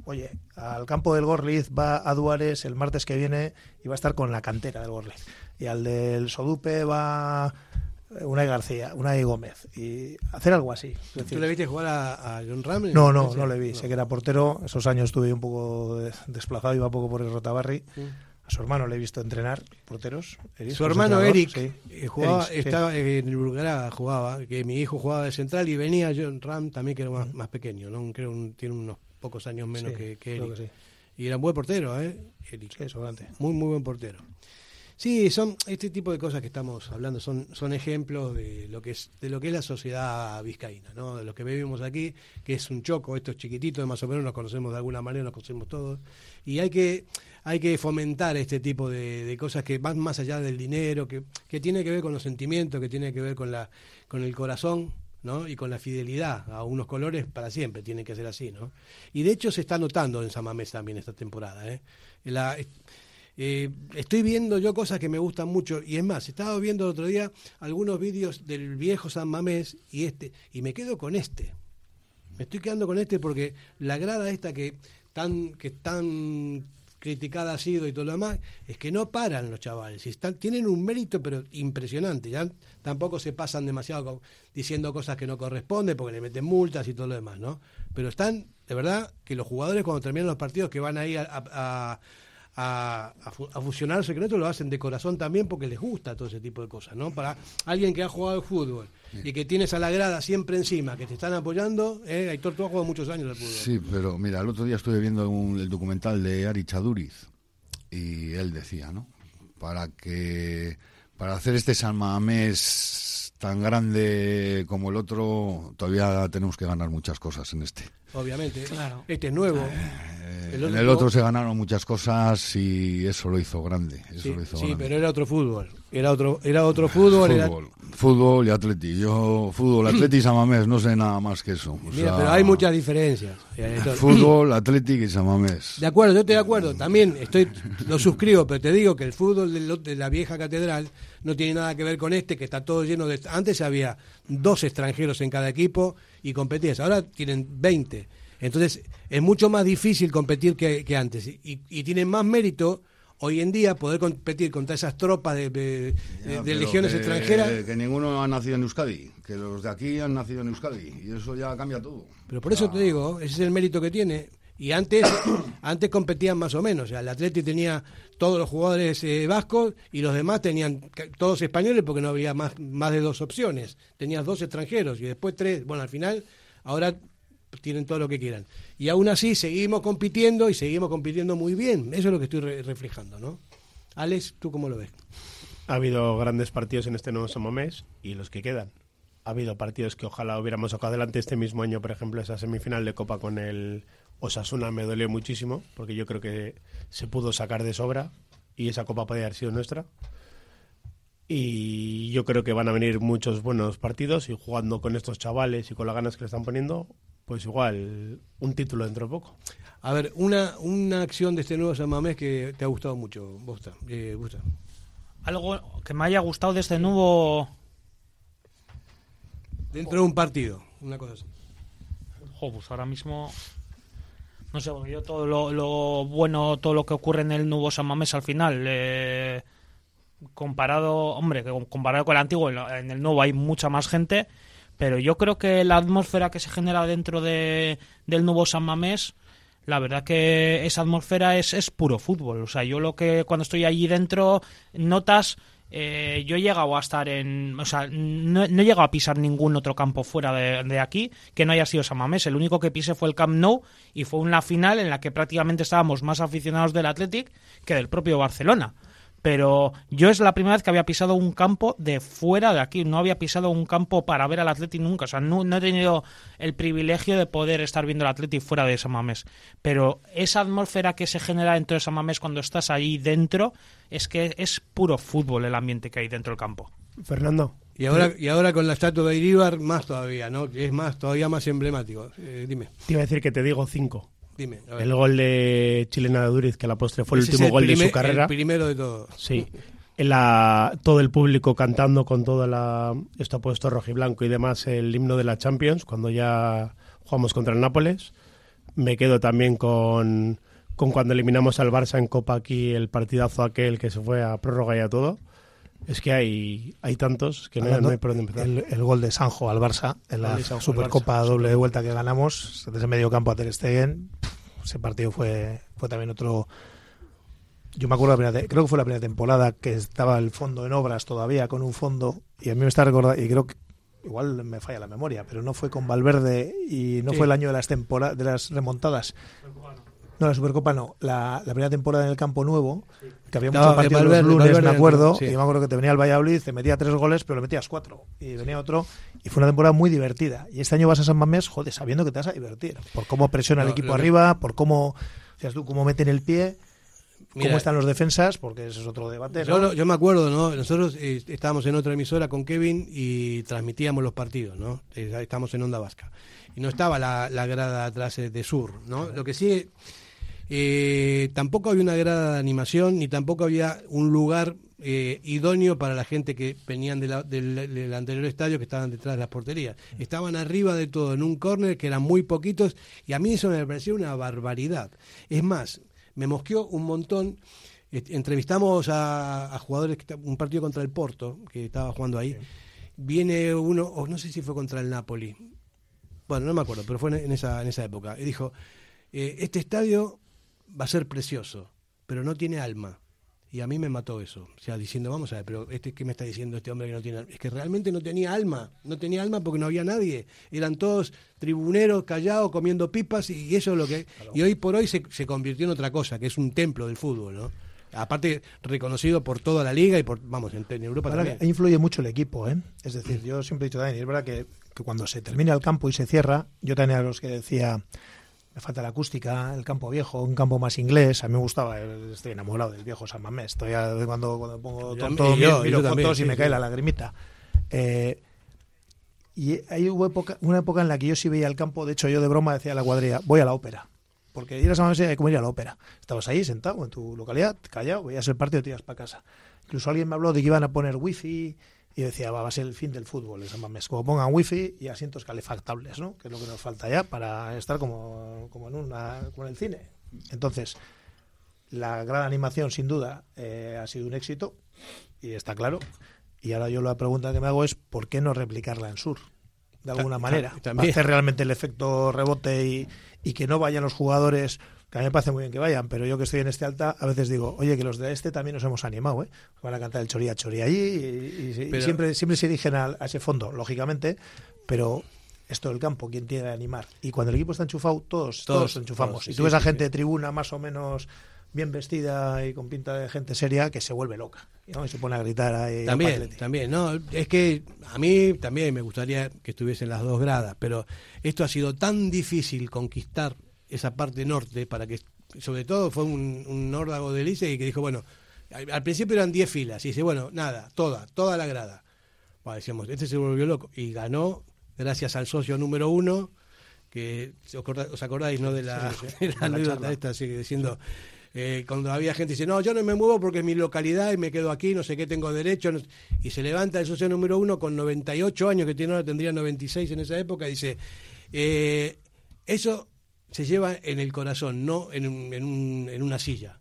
oye, al campo del Gorliz va a Duares el martes que viene y va a estar con la cantera del Gorliz. Y al del Sodupe va Unai García, Unai Gómez. Y hacer algo así. ¿Tú le viste jugar a, John Ram? No, no, no le vi. Sé que era portero. Esos años estuve un poco desplazado, iba poco por el Rotabarri. A su hermano le he visto entrenar, porteros. su hermano Eric eh, jugaba, estaba en el Bulgara, jugaba, que mi hijo jugaba de central y venía John Ram también, que era más, pequeño, ¿no? Creo que tiene unos pocos años menos que, él. Y era un buen portero, ¿eh? Muy, muy buen portero. Sí, son este tipo de cosas que estamos hablando son, son ejemplos de lo que es de lo que es la sociedad vizcaína, ¿no? De lo que vivimos aquí, que es un choco, estos chiquititos, más o menos nos conocemos de alguna manera, nos conocemos todos y hay que hay que fomentar este tipo de, de cosas que van más allá del dinero, que, que tiene que ver con los sentimientos, que tiene que ver con la con el corazón ¿no? y con la fidelidad a unos colores para siempre, tiene que ser así. ¿no? Y de hecho se está notando en Samamés también esta temporada. ¿eh? Eh, estoy viendo yo cosas que me gustan mucho y es más, estaba viendo el otro día algunos vídeos del viejo San Mamés y este, y me quedo con este. Me estoy quedando con este porque la grada esta que tan, que tan criticada ha sido y todo lo demás, es que no paran los chavales. Tienen un mérito, pero impresionante. Ya tampoco se pasan demasiado diciendo cosas que no corresponden porque le meten multas y todo lo demás, ¿no? Pero están, de verdad, que los jugadores cuando terminan los partidos que van ahí a, a, a, a, fusionar el secreto lo hacen de corazón también porque les gusta todo ese tipo de cosas, ¿no? Para alguien que ha jugado al fútbol y que tienes a la grada siempre encima, que te están apoyando, ¿eh? Aitor, tú has jugado muchos años al fútbol. Sí, pero mira, el otro día estuve viendo el documental de Ari Chaduriz y él decía, ¿no? Para que para hacer este San Mamés tan grande como el otro, todavía tenemos que ganar muchas cosas en este. Obviamente, claro. Este es nuevo. Eh, el en el otro se ganaron muchas cosas y eso lo hizo grande. Eso sí, lo hizo sí pero era otro fútbol. Era otro, era otro fútbol. Fútbol, fútbol y atleti. Yo, fútbol, atleti y Samamés, no sé nada más que eso. Mira, pero hay muchas diferencias. Fútbol, atlético y Samamés. De acuerdo, yo estoy de acuerdo. También estoy, lo suscribo, pero te digo que el fútbol de, de la vieja catedral no tiene nada que ver con este, que está todo lleno de... Antes había dos extranjeros en cada equipo y competías. Ahora tienen 20. Entonces es mucho más difícil competir que, antes. Y, y tienen más mérito hoy en día poder competir contra esas tropas de, legiones extranjeras. Que ninguno ha nacido en Euskadi, que los de aquí han nacido en Euskadi, y eso ya cambia todo. Pero por eso te digo, ese es el mérito que tiene. Y antes, antes competían más o menos. O sea, el Atleti tenía todos los jugadores eh, vascos y los demás tenían todos españoles porque no había más, más de dos opciones. Tenías dos extranjeros y después tres. Bueno, al final, ahora tienen todo lo que quieran. Y aún así seguimos compitiendo y seguimos compitiendo muy bien. Eso es lo que estoy reflejando, ¿no? Alex, ¿tú cómo lo ves? Ha habido grandes partidos en este nuevo Somomés y los que quedan. Ha habido partidos que ojalá hubiéramos sacado adelante este mismo año, por ejemplo, esa semifinal de Copa con el Osasuna me dolió muchísimo, porque yo creo que se pudo sacar de sobra y esa Copa podría haber sido nuestra. Y yo creo que van a venir muchos buenos partidos y jugando con estos chavales y con las ganas que le están poniendo, pues igual un título dentro de poco. A ver, una, una acción de este nuevo San Mamés que te ha gustado mucho, Bosta. Eh, Algo que me haya gustado de este nuevo... Dentro de un partido, una cosa así. pues ahora mismo... No sé, yo todo lo, bueno, todo lo que ocurre en el nuevo San Mamés al final, eh, comparado, hombre, comparado con el antiguo, en el nuevo hay mucha más gente, pero yo creo que la atmósfera que se genera dentro de, del nuevo San Mamés, la verdad que esa atmósfera es, es puro fútbol. O sea, yo lo que cuando estoy allí dentro notas... Eh, yo he llegado a estar en. O sea, no, he llegado a pisar ningún otro campo fuera de, aquí que no haya sido San Mamés. El único que pise fue el Camp Nou y fue una final en la que prácticamente estábamos más aficionados del Athletic que del propio Barcelona pero yo es la primera vez que había pisado un campo de fuera de aquí, no había pisado un campo para ver al Atleti nunca, o sea, no, he tenido el privilegio de poder estar viendo al Atleti fuera de Samamés, pero esa atmósfera que se genera dentro de Samamés cuando estás ahí dentro, es que es puro fútbol el ambiente que hay dentro del campo. Fernando. Y ahora, y ahora con la estatua de Iríbar, más todavía, ¿no? Que es más, todavía más emblemático. Eh, dime. Te iba a decir que te digo cinco el gol de Chilena de Duriz, que la postre fue el último gol de su carrera. El primero de todo. Sí. En la, todo el público cantando con toda la. Esto ha puesto rojo y blanco y demás el himno de la Champions, cuando ya jugamos contra el Nápoles. Me quedo también con, con cuando eliminamos al Barça en Copa aquí, el partidazo aquel que se fue a prórroga y a todo. Es que hay, hay tantos que no, hay por dónde empezar. El, gol de Sanjo al Barça en la Supercopa doble de vuelta que ganamos, desde medio campo a Ter Stegen, ese partido fue, fue también otro... Yo me acuerdo, la creo que fue la primera temporada que estaba el fondo en obras todavía, con un fondo, y a mí me está recordando, y creo que igual me falla la memoria, pero no fue con Valverde y no fue el año de las temporadas de las remontadas. No, la Supercopa no. La, primera temporada en el Campo Nuevo, que había muchos partidos los lunes, me acuerdo, y me acuerdo que te venía el Valladolid, te metía tres goles, pero le metías cuatro. Y venía otro, y fue una temporada muy divertida. Y este año vas a San Mamés, joder, sabiendo que te vas a divertir. Por cómo presiona el equipo arriba, por cómo, tú, cómo meten el pie. ¿Cómo están los defensas? Porque ese es otro debate. Yo, yo, me acuerdo, ¿no? Nosotros eh, estábamos en otra emisora con Kevin y transmitíamos los partidos, ¿no? Eh, estamos en Onda Vasca. Y no estaba la, la grada atrás de Sur, ¿no? Lo que sí eh, tampoco había una grada de animación ni tampoco había un lugar eh, idóneo para la gente que venían del, anterior estadio que estaban detrás de las porterías. Estaban arriba de todo, en un córner que eran muy poquitos y a mí eso me pareció una barbaridad. Es más, me mosqueó un montón. Entrevistamos a, jugadores, un partido contra el Porto, que estaba jugando ahí. Viene uno, o no sé si fue contra el Napoli. Bueno, no me acuerdo, pero fue en esa, en esa época. Y dijo, eh, este estadio va a ser precioso, pero no tiene alma. Y a mí me mató eso. O sea, diciendo, vamos a ver, pero este, ¿qué me está diciendo este hombre que no tiene alma? Es que realmente no tenía alma. No tenía alma porque no había nadie. Eran todos tribuneros, callados, comiendo pipas y eso es lo que... Y hoy por hoy se, se convirtió en otra cosa, que es un templo del fútbol, ¿no? aparte reconocido por toda la liga y por, vamos, en, Europa también. influye mucho el equipo, ¿eh? Es decir, yo siempre he dicho también, es verdad que, que, cuando se termina el campo y se cierra, yo tenía a los que decía, me falta la acústica, el campo viejo, un campo más inglés. A mí me gustaba, estoy enamorado del viejo San Mamés. Estoy cuando, cuando pongo tonto, miro, miro fotos y me cae la lagrimita. Eh, y hay época, una época en la que yo sí veía el campo, de hecho yo de broma decía a la cuadrilla, voy a la ópera. Porque ir a San Mamés era como ir a la ópera. Estabas ahí sentado en tu localidad, callado, veías el partido y te ibas para casa. Incluso alguien me habló de que iban a poner wifi y decía, va, a ser el fin del fútbol, esa mames. Como pongan wifi y asientos calefactables, ¿no? Que es lo que nos falta ya para estar como, como en, una, como en el cine. Entonces, la gran animación, sin duda, eh, ha sido un éxito y está claro. Y ahora yo la pregunta que me hago es, ¿por qué no replicarla en Sur? De alguna manera. Para hacer realmente el efecto rebote y, y que no vayan los jugadores que a mí me parece muy bien que vayan, pero yo que estoy en este alta, a veces digo, oye, que los de este también nos hemos animado, ¿eh? Van a cantar el choría choría allí y, siempre, siempre se dirigen a, ese fondo, lógicamente, pero esto del campo, ¿quién tiene que animar? Y cuando el equipo está enchufado, todos, todos, enchufamos. y tú ves a gente de tribuna más o menos bien vestida y con pinta de gente seria que se vuelve loca y se pone a gritar ahí también también no es que a mí también me gustaría que estuviesen las dos gradas pero esto ha sido tan difícil conquistar esa parte norte para que, sobre todo fue un, un nórdago de Lice y que dijo, bueno, al, principio eran 10 filas y dice, bueno, nada, toda, toda la grada. Bueno, decíamos, este se volvió loco y ganó gracias al socio número uno, que os acordáis, ¿no? De la, anécdota esta, sigue diciendo... Eh, cuando había gente dice, no, yo no me muevo porque es mi localidad y me quedo aquí, no sé qué tengo derecho. y se levanta el socio número uno con 98 años, que tiene ahora, tendría 96 en esa época, y dice, eh, eso se lleva en el corazón, no en, en, en una silla,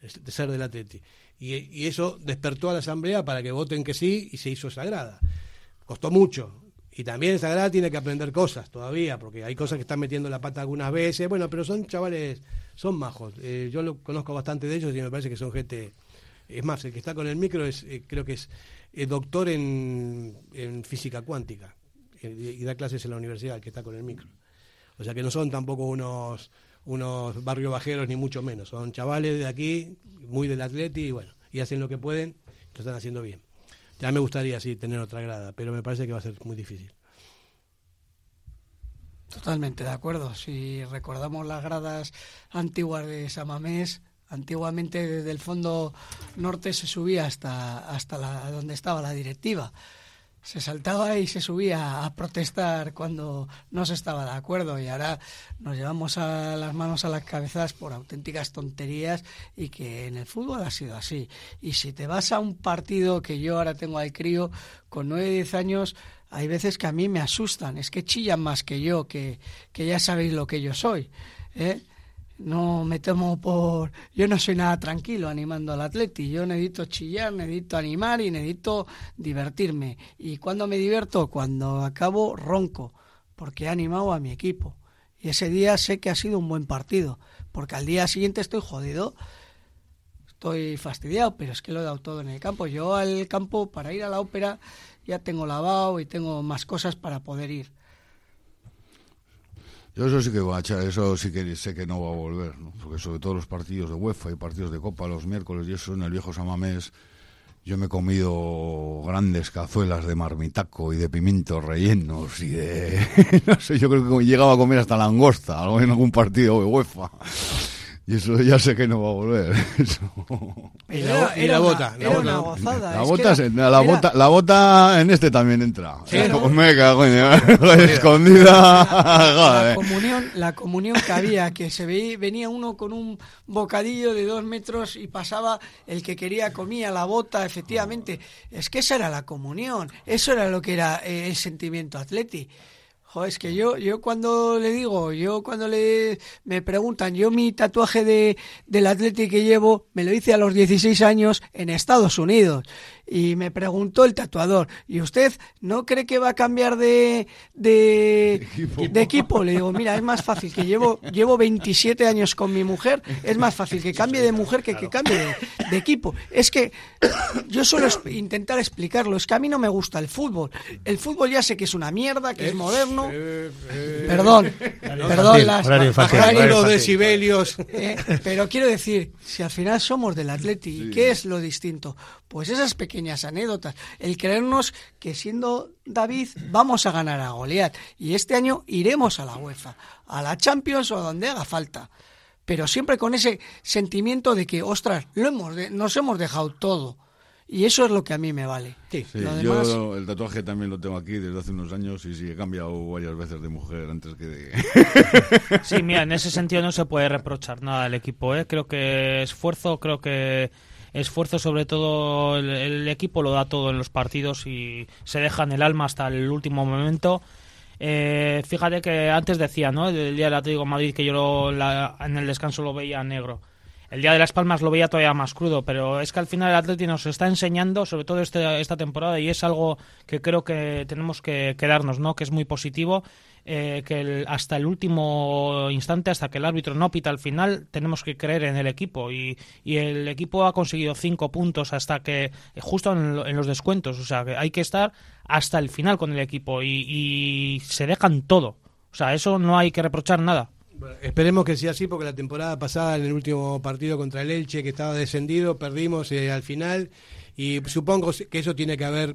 de ser del Atleti. Y, y, eso despertó a la Asamblea para que voten que sí y se hizo sagrada. Costó mucho. Y también Sagrada tiene que aprender cosas todavía, porque hay cosas que están metiendo la pata algunas veces. Bueno, pero son chavales, son majos. Eh, yo lo conozco bastante de ellos y me parece que son gente. Es más, el que está con el micro es, eh, creo que es doctor en, en física cuántica eh, y da clases en la universidad, el que está con el micro. O sea que no son tampoco unos, unos barrios bajeros ni mucho menos. Son chavales de aquí, muy del atleti y bueno, y hacen lo que pueden, lo están haciendo bien. Ya me gustaría sí tener otra grada, pero me parece que va a ser muy difícil. Totalmente de acuerdo. Si recordamos las gradas antiguas de Samamés, antiguamente desde el fondo norte se subía hasta, hasta la, donde estaba la directiva se saltaba y se subía a protestar cuando no se estaba de acuerdo y ahora nos llevamos a las manos a las cabezas por auténticas tonterías y que en el fútbol ha sido así. Y si te vas a un partido que yo ahora tengo al crío con 9, 10 años, hay veces que a mí me asustan, es que chillan más que yo, que, que ya sabéis lo que yo soy. ¿eh? No me tomo por... Yo no soy nada tranquilo animando al atleti, yo necesito chillar, necesito animar y necesito divertirme. ¿Y cuando me divierto? Cuando acabo ronco, porque he animado a mi equipo. Y ese día sé que ha sido un buen partido, porque al día siguiente estoy jodido, estoy fastidiado, pero es que lo he dado todo en el campo. Yo al campo, para ir a la ópera, ya tengo lavado y tengo más cosas para poder ir yo eso sí que va a echar, eso sí que sé que no va a volver, ¿no? porque sobre todo los partidos de UEFA y partidos de Copa los miércoles y eso en el viejo Samamés, yo me he comido grandes cazuelas de marmitaco y de pimientos rellenos y de... no sé, yo creo que llegaba a comer hasta langosta en algún partido de UEFA. Y eso ya sé que no va a volver. Y la, bota. La bota, gozada. La, bota, la, bota, la bota en este también entra. Me cago escondida. la, comunión, la comunión que había, que se veía, venía uno con un bocadillo de dos metros y pasaba el que quería, comía la bota, efectivamente. Es que esa era la comunión. Eso era lo que era eh, el sentimiento atleti Jo, es que yo, yo cuando le digo, yo cuando le me preguntan, yo mi tatuaje de, del Atlético que llevo, me lo hice a los 16 años en Estados Unidos y me preguntó el tatuador, ¿y usted no cree que va a cambiar de, de, equipo? Le digo, mira, es más fácil que llevo, llevo 27 años con mi mujer, es más fácil que cambie de mujer que que cambie de, equipo. Es que yo suelo intentar explicarlo, es que a mí no me gusta el fútbol. El fútbol ya sé que es una mierda, que es moderno. Eh, eh, perdón, perdón, las, los decibelios. Eh, pero quiero decir, si al final somos del Atleti, ¿qué es lo distinto? Pues esas pequeñas anécdotas, el creernos que siendo David vamos a ganar a Goliat y este año iremos a la UEFA, a la Champions o a donde haga falta. Pero siempre con ese sentimiento de que, ostras, lo hemos nos hemos dejado todo. Y eso es lo que a mí me vale. Sí, yo el tatuaje también lo tengo aquí desde hace unos años y sí he cambiado varias veces de mujer antes que de... sí, mira, en ese sentido no se puede reprochar nada al equipo. ¿eh? Creo que esfuerzo, creo que esfuerzo sobre todo el, equipo lo da todo en los partidos y se dejan el alma hasta el último momento. Eh, fíjate que antes decía, ¿no? El día del Atlético Madrid que yo en el descanso lo veía negro. El día de Las Palmas lo veía todavía más crudo, pero es que al final el Atlético nos está enseñando, sobre todo este, esta temporada, y es algo que creo que tenemos que quedarnos, ¿no? Que es muy positivo eh, que hasta el último instante, hasta que el árbitro no pita al final, tenemos que creer en el equipo. Y, el equipo ha conseguido cinco puntos hasta que, justo en, los descuentos, o sea, que hay que estar hasta el final con el equipo y, se dejan todo. O sea, eso no hay que reprochar nada. esperemos que sea así porque la temporada pasada en el último partido contra el Elche que estaba descendido perdimos eh, al final y supongo que eso tiene que haber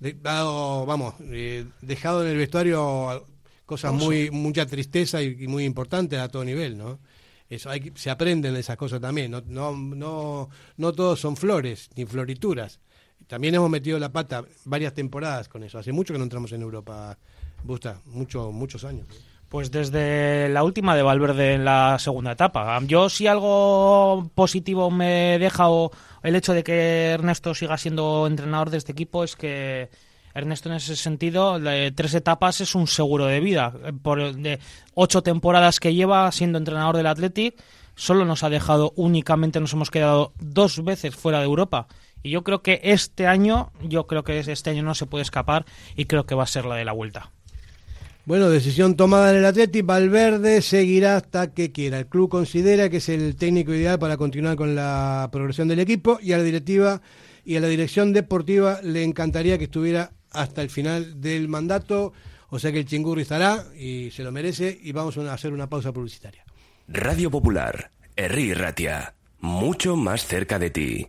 dado, vamos, eh, dejado en el vestuario cosas muy mucha tristeza y, muy importantes a todo nivel, ¿no? Eso hay, se aprenden de esas cosas también, no, no, no, no todos son flores ni florituras. También hemos metido la pata varias temporadas con eso. Hace mucho que no entramos en Europa, Busta, mucho, muchos años. Pues desde la última de Valverde en la segunda etapa. Yo si algo positivo me deja o el hecho de que Ernesto siga siendo entrenador de este equipo es que Ernesto en ese sentido, tres etapas es un seguro de vida. Por de ocho temporadas que lleva siendo entrenador del Athletic, solo nos ha dejado únicamente, nos hemos quedado dos veces fuera de Europa. Y yo creo que este año, yo creo que este año no se puede escapar y creo que va a ser la de la vuelta. Bueno, decisión tomada en el Athletic, Valverde seguirá hasta que quiera. El club considera que es el técnico ideal para continuar con la progresión del equipo y a la directiva y a la dirección deportiva le encantaría que estuviera hasta el final del mandato. O sea que el chingurri estará y se lo merece y vamos a hacer una pausa publicitaria. Radio Popular, Erri Ratia, mucho más cerca de ti.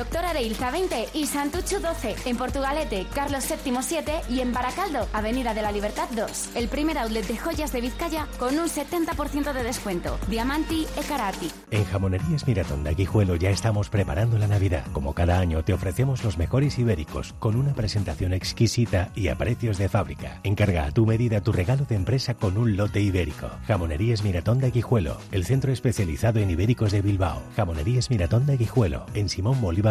Doctor Areilza 20 y Santucho 12. En Portugalete, Carlos VII 7 y en Baracaldo, Avenida de la Libertad 2. El primer outlet de joyas de Vizcaya con un 70% de descuento. Diamanti e Karati. En Jamonerías Miratón de Aguijuelo ya estamos preparando la Navidad. Como cada año te ofrecemos los mejores ibéricos con una presentación exquisita y a precios de fábrica. Encarga a tu medida tu regalo de empresa con un lote ibérico. Jamonerías Miratón de Aguijuelo, el centro especializado en ibéricos de Bilbao. Jamonerías Miratón de Aguijuelo, en Simón Bolívar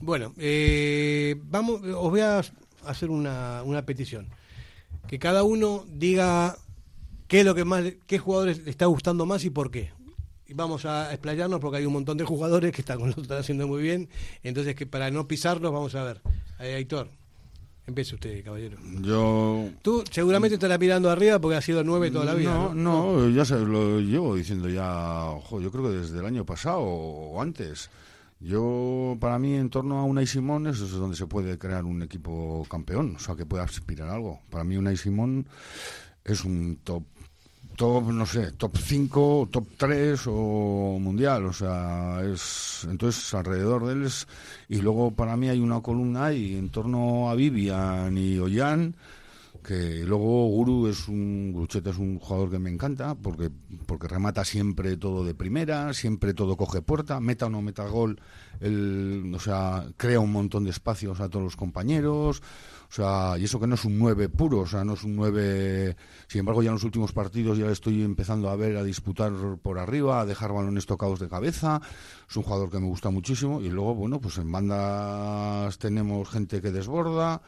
Bueno, eh, vamos, os voy a hacer una, una petición. Que cada uno diga qué es lo que más, qué jugadores le está gustando más y por qué. Y vamos a explayarnos porque hay un montón de jugadores que están, están haciendo muy bien. Entonces, que para no pisarlos, vamos a ver. Ahí, Aitor, empiece usted, caballero. Yo. Tú seguramente estarás mirando arriba porque ha sido nueve toda la vida. No, no, ya se lo llevo diciendo ya, yo creo que desde el año pasado o antes. Yo, para mí, en torno a Unai Simón es donde se puede crear un equipo campeón, o sea, que pueda aspirar a algo. Para mí, Unai Simón es un top top, no sé, top 5, top 3 o mundial, o sea, es entonces alrededor de él es, y luego para mí hay una columna ahí en torno a Vivian y Ollán, que luego Guru es un Grucheta es un jugador que me encanta porque porque remata siempre todo de primera, siempre todo coge puerta, meta o no meta gol, él, o sea, crea un montón de espacios a todos los compañeros. O sea, y eso que no es un 9 puro, o sea, no es un 9. Sin embargo, ya en los últimos partidos ya estoy empezando a ver a disputar por arriba, a dejar balones tocados de cabeza. Es un jugador que me gusta muchísimo. Y luego, bueno, pues en bandas tenemos gente que desborda.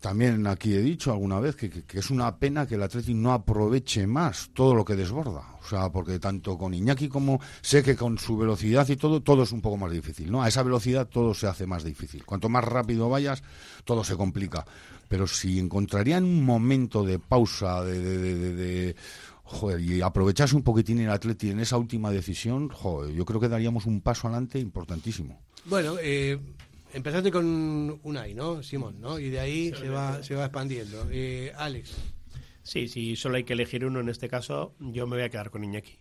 También aquí he dicho alguna vez que, es una pena que el Atleti no aproveche más todo lo que desborda. O sea, porque tanto con Iñaki como sé que con su velocidad y todo, todo es un poco más difícil, ¿no? A esa velocidad todo se hace más difícil. Cuanto más rápido vayas, todo se complica. Pero si encontrarían un momento de pausa, de, de, de, joder, y aprovechase un poquitín el Atleti en esa última decisión, yo creo que daríamos un paso adelante importantísimo. Bueno, eh, empezaste con Unai, ¿no? Simón, ¿no? Y de ahí se va, se va expandiendo. Eh, Alex. Sí, si solo hay que elegir uno en este caso, yo me voy a quedar con Iñaki.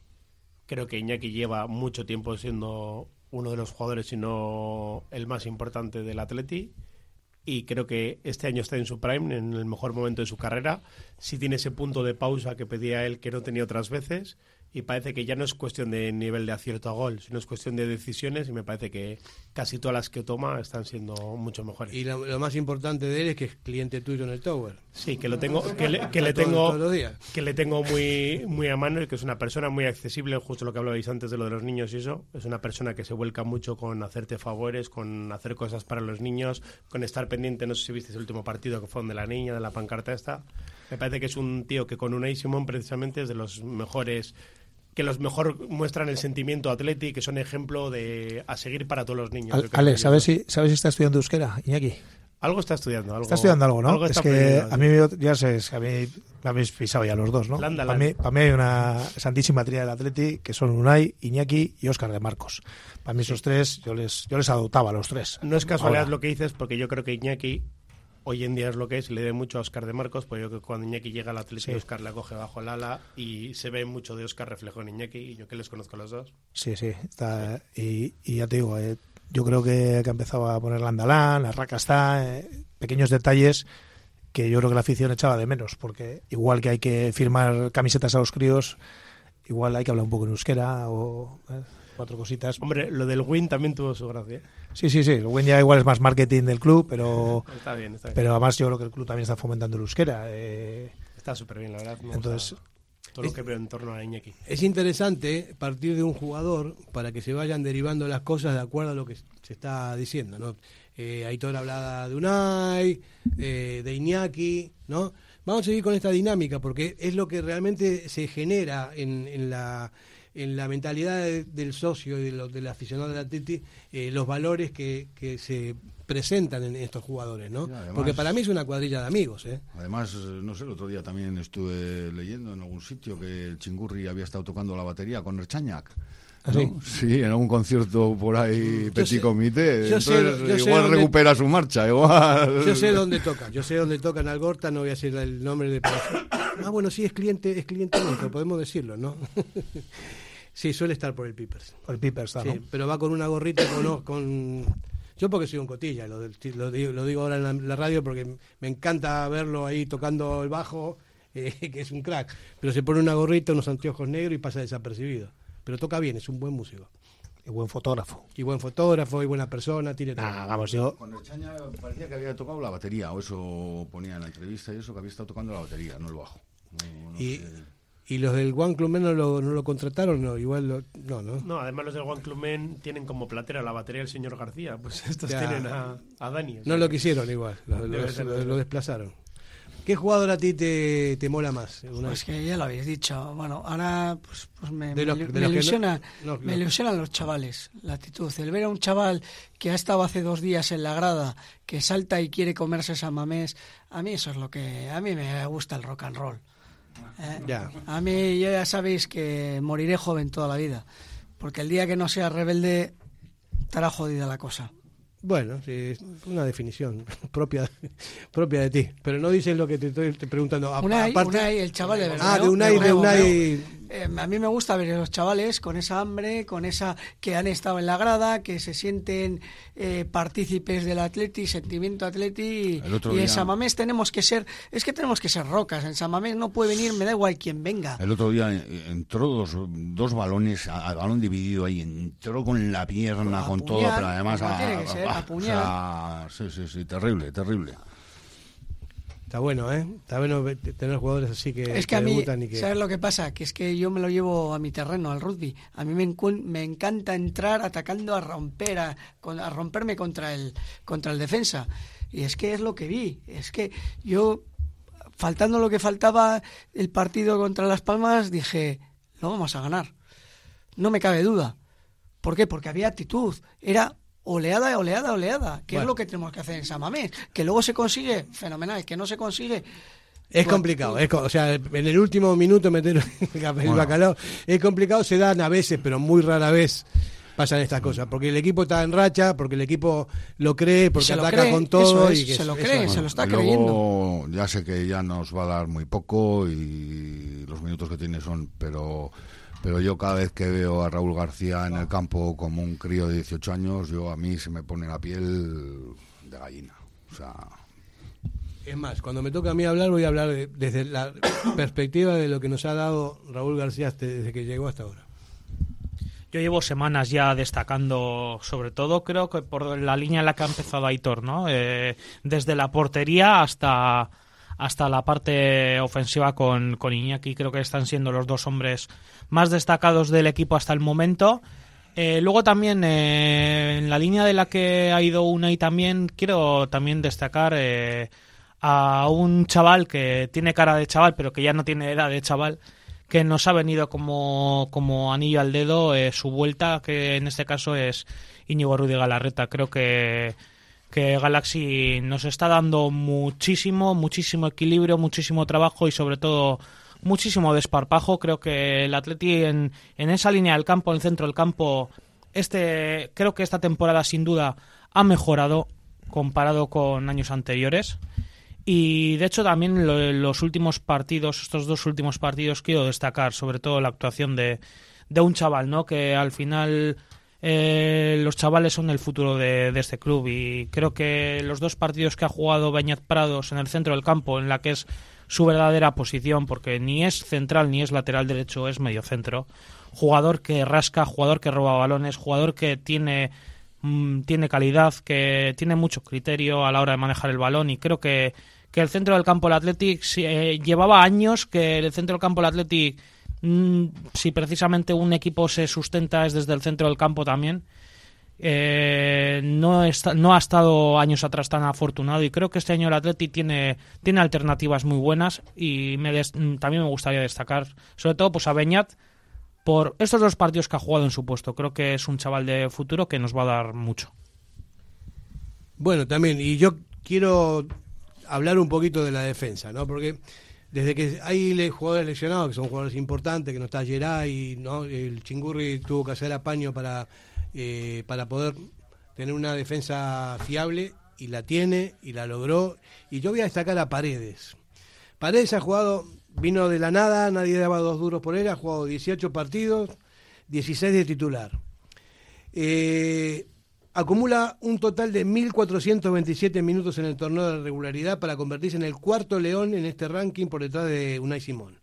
Creo que Iñaki lleva mucho tiempo siendo uno de los jugadores, si no el más importante del Atleti. Y creo que este año está en su prime, en el mejor momento de su carrera. Si tiene ese punto de pausa que pedía él, que no tenía otras veces y parece que ya no es cuestión de nivel de acierto a gol, sino es cuestión de decisiones y me parece que casi todas las que toma están siendo mucho mejores. Y lo, más importante de él es que es cliente tuyo en el Tower. Sí, que lo tengo que le, que le tengo que le tengo muy muy a mano y que es una persona muy accesible, justo lo que hablabais antes de lo de los niños y eso, es una persona que se vuelca mucho con hacerte favores, con hacer cosas para los niños, con estar pendiente, no sé si viste el último partido que fue de la niña, de la pancarta esta. Me parece que es un tío que con Unai Simón precisamente es de los mejores que los mejor muestran el sentimiento atlético, que son ejemplo de a seguir para todos los niños. Alex, ¿sabes si, ¿sabes si está estudiando euskera, Iñaki? Algo está estudiando. Algo, está estudiando algo, ¿no? es que a mí, ya sé, a mí me habéis pisado ya los dos, ¿no? para, Mí, para, mí, hay una santísima tría del Atleti que son Unai, Iñaki y Óscar de Marcos. Para mí esos tres, yo les, yo les adoptaba a los tres. No es casualidad lo que dices, porque yo creo que Iñaki hoy en día es lo que es, le dé mucho a Oscar de Marcos, porque yo que cuando Iñaki llega al Atlético, sí. Oscar le coge bajo el ala y se ve mucho de Oscar reflejo en Iñaki, y yo que les conozco a los dos. Sí, sí, está, y, ya te digo, eh, yo creo que, que ha empezado a poner la andalán, la raca está, eh, pequeños detalles que yo creo que la afición echaba de menos, porque igual que hay que firmar camisetas a los críos, igual hay que hablar un poco en euskera o... Eh, cuatro cositas. Hombre, lo del Win también tuvo su gracia. Sí, sí, sí. El Win ya igual es más marketing del club, pero. está bien, está bien. Pero además yo creo que el club también está fomentando el euskera. Eh. Está súper bien, la verdad. Entonces. Todo lo que veo en torno a Iñaki. Es interesante partir de un jugador para que se vayan derivando las cosas de acuerdo a lo que se está diciendo, ¿no? Eh, Aitor hablaba de Unai, eh, de Iñaki, ¿no? Vamos a seguir con esta dinámica porque es lo que realmente se genera en, en la en la mentalidad del socio y de del aficionado del Atleti eh, los valores que, que se presentan en estos jugadores, ¿no? Porque para mí es una cuadrilla de amigos, ¿eh? Además, no sé, el otro día también estuve leyendo en algún sitio que el Chingurri había estado tocando la batería con Erchañac. ¿Ah, ¿Sí? en algún concierto por ahí, petit comité. Entonces, igual recupera su marcha, igual. Yo sé dónde toca, yo sé dónde toca en Algorta, no voy a decir el nombre de... Ah, bueno, sí, es cliente, es cliente nuestro, podemos decirlo, ¿no? Sí, suele estar por el Pipers. Por el Pipers, sí, pero va con una gorrita con, con... Yo porque soy un cotilla, lo, lo, digo, lo digo, ahora en la, radio porque me encanta verlo ahí tocando el bajo, eh, que es un crack. Pero se pone una gorrita, unos anteojos negros y pasa desapercibido. Pero toca bien, es un buen músico. Y buen fotógrafo. Y buen fotógrafo, y buena persona, tiene ah, vamos, yo... Con el Chaña parecía que había tocado la batería, o eso ponía en la entrevista, y eso que había estado tocando la batería, no el bajo. y, ¿Y los del One Club Men no lo, no lo contrataron? No, igual no, no. No, además los del One Club Men tienen como platera la batería del señor García. Pues estos tienen a, a Dani. No lo quisieron igual, lo, desplazaron. ¿Qué jugador a ti te, te mola más? Pues que ya lo habéis dicho. Bueno, ahora pues, pues me, me, ilusiona, me ilusionan los chavales, la actitud. El ver a un chaval que ha estado hace dos días en la grada, que salta y quiere comerse esa mamés, a mí eso es lo que... A mí me gusta el rock and roll. Eh, a mí ya sabéis que moriré joven toda la vida, porque el día que no sea rebelde estará jodida la cosa. Bueno, sí, es una definición propia propia de ti, pero no dices lo que te estoy preguntando. Unai, el chaval de verdad. Ah, de Unai, de Unai. Eh, a mí me gusta ver a los chavales con esa hambre, con esa que han estado en la grada, que se sienten eh, partícipes del atleti, sentimiento atleti. Y, en Samamés tenemos que ser, es que tenemos que ser rocas. En Samamés no puede venir, me da igual quien venga. El otro día entró dos, dos balones, al balón dividido ahí, entró con la pierna, con todo, pero además a, sí, sí, sí, terrible, terrible. Está bueno, ¿eh? Está bueno tener jugadores así que, es que, a mí, ¿sabes lo que pasa? Que es que yo me lo llevo a mi terreno, al rugby. A mí me, me encanta entrar atacando a romper, a, a, romperme contra el, contra el defensa. Y es que es lo que vi. Es que yo, faltando lo que faltaba el partido contra Las Palmas, dije, lo vamos a ganar. No me cabe duda. ¿Por qué? Porque había actitud. Era oleada, oleada, oleada, que es lo que tenemos que hacer en Samamés. Que luego se consigue, fenomenal, que no se consigue. Es complicado, es, o sea, en el último minuto meter el bacalao es complicado, se dan a veces, pero muy rara vez pasan estas cosas, porque el equipo está en racha, porque el equipo lo cree, porque ataca con todo y se lo cree, se lo está creyendo. Ya sé que ya nos va a dar muy poco y los minutos que tiene son, pero pero yo cada vez que veo a Raúl García en el campo como un crío de 18 años, yo a mí se me pone la piel de gallina. O sea... Es más, cuando me toca a mí hablar, voy a hablar desde la perspectiva de lo que nos ha dado Raúl García desde que llegó hasta ahora. Yo llevo semanas ya destacando, sobre todo creo que por la línea en la que ha empezado Aitor, ¿no? Eh, desde la portería hasta hasta la parte ofensiva con, con Iñaki. Creo que están siendo los dos hombres más destacados del equipo hasta el momento. Eh, luego también eh, en la línea de la que ha ido una y también quiero también destacar eh, a un chaval que tiene cara de chaval pero que ya no tiene edad de chaval que nos ha venido como, como anillo al dedo su vuelta que en este caso es Íñigo Rudy Galarreta creo que que Galaxy nos está dando muchísimo, muchísimo equilibrio, muchísimo trabajo y sobre todo muchísimo desparpajo. Creo que el Atleti en, en esa línea del campo, en el centro del campo, este, creo que esta temporada sin duda ha mejorado comparado con años anteriores. Y de hecho también los últimos partidos, estos dos últimos partidos, quiero destacar sobre todo la actuación de, de un chaval, ¿no? Que al final eh, los chavales son el futuro de, este club y creo que los dos partidos que ha jugado Beñat Prados en el centro del campo, en la que es su verdadera posición, porque ni es central ni es lateral derecho, es medio centro, jugador que rasca, jugador que roba balones, jugador que tiene mm, tiene calidad, que tiene mucho criterio a la hora de manejar el balón. Y creo que, que el centro del campo del Athletic eh, llevaba años que el centro del campo del Athletic si precisamente un equipo se sustenta es desde el centro del campo también. Eh, no, ha estado años atrás tan afortunado y creo que este año el Atleti tiene, tiene alternativas muy buenas y me también me gustaría destacar sobre todo pues a Beñat por estos dos partidos que ha jugado en su puesto. Creo que es un chaval de futuro que nos va a dar mucho. Bueno, también, y yo quiero hablar un poquito de la defensa, ¿no? Porque desde que hay jugadores lesionados, que son jugadores importantes, que no está Geray, ¿no? el Chingurri tuvo que hacer apaño para, eh, para poder tener una defensa fiable, y la tiene, y la logró. Y yo voy a destacar a Paredes. Paredes ha jugado, vino de la nada, nadie daba dos duros por él, ha jugado 18 partidos, 16 de titular. Eh, acumula un total de 1.427 minutos en el torneo de regularidad para convertirse en el cuarto león en este ranking por detrás de Unai Simón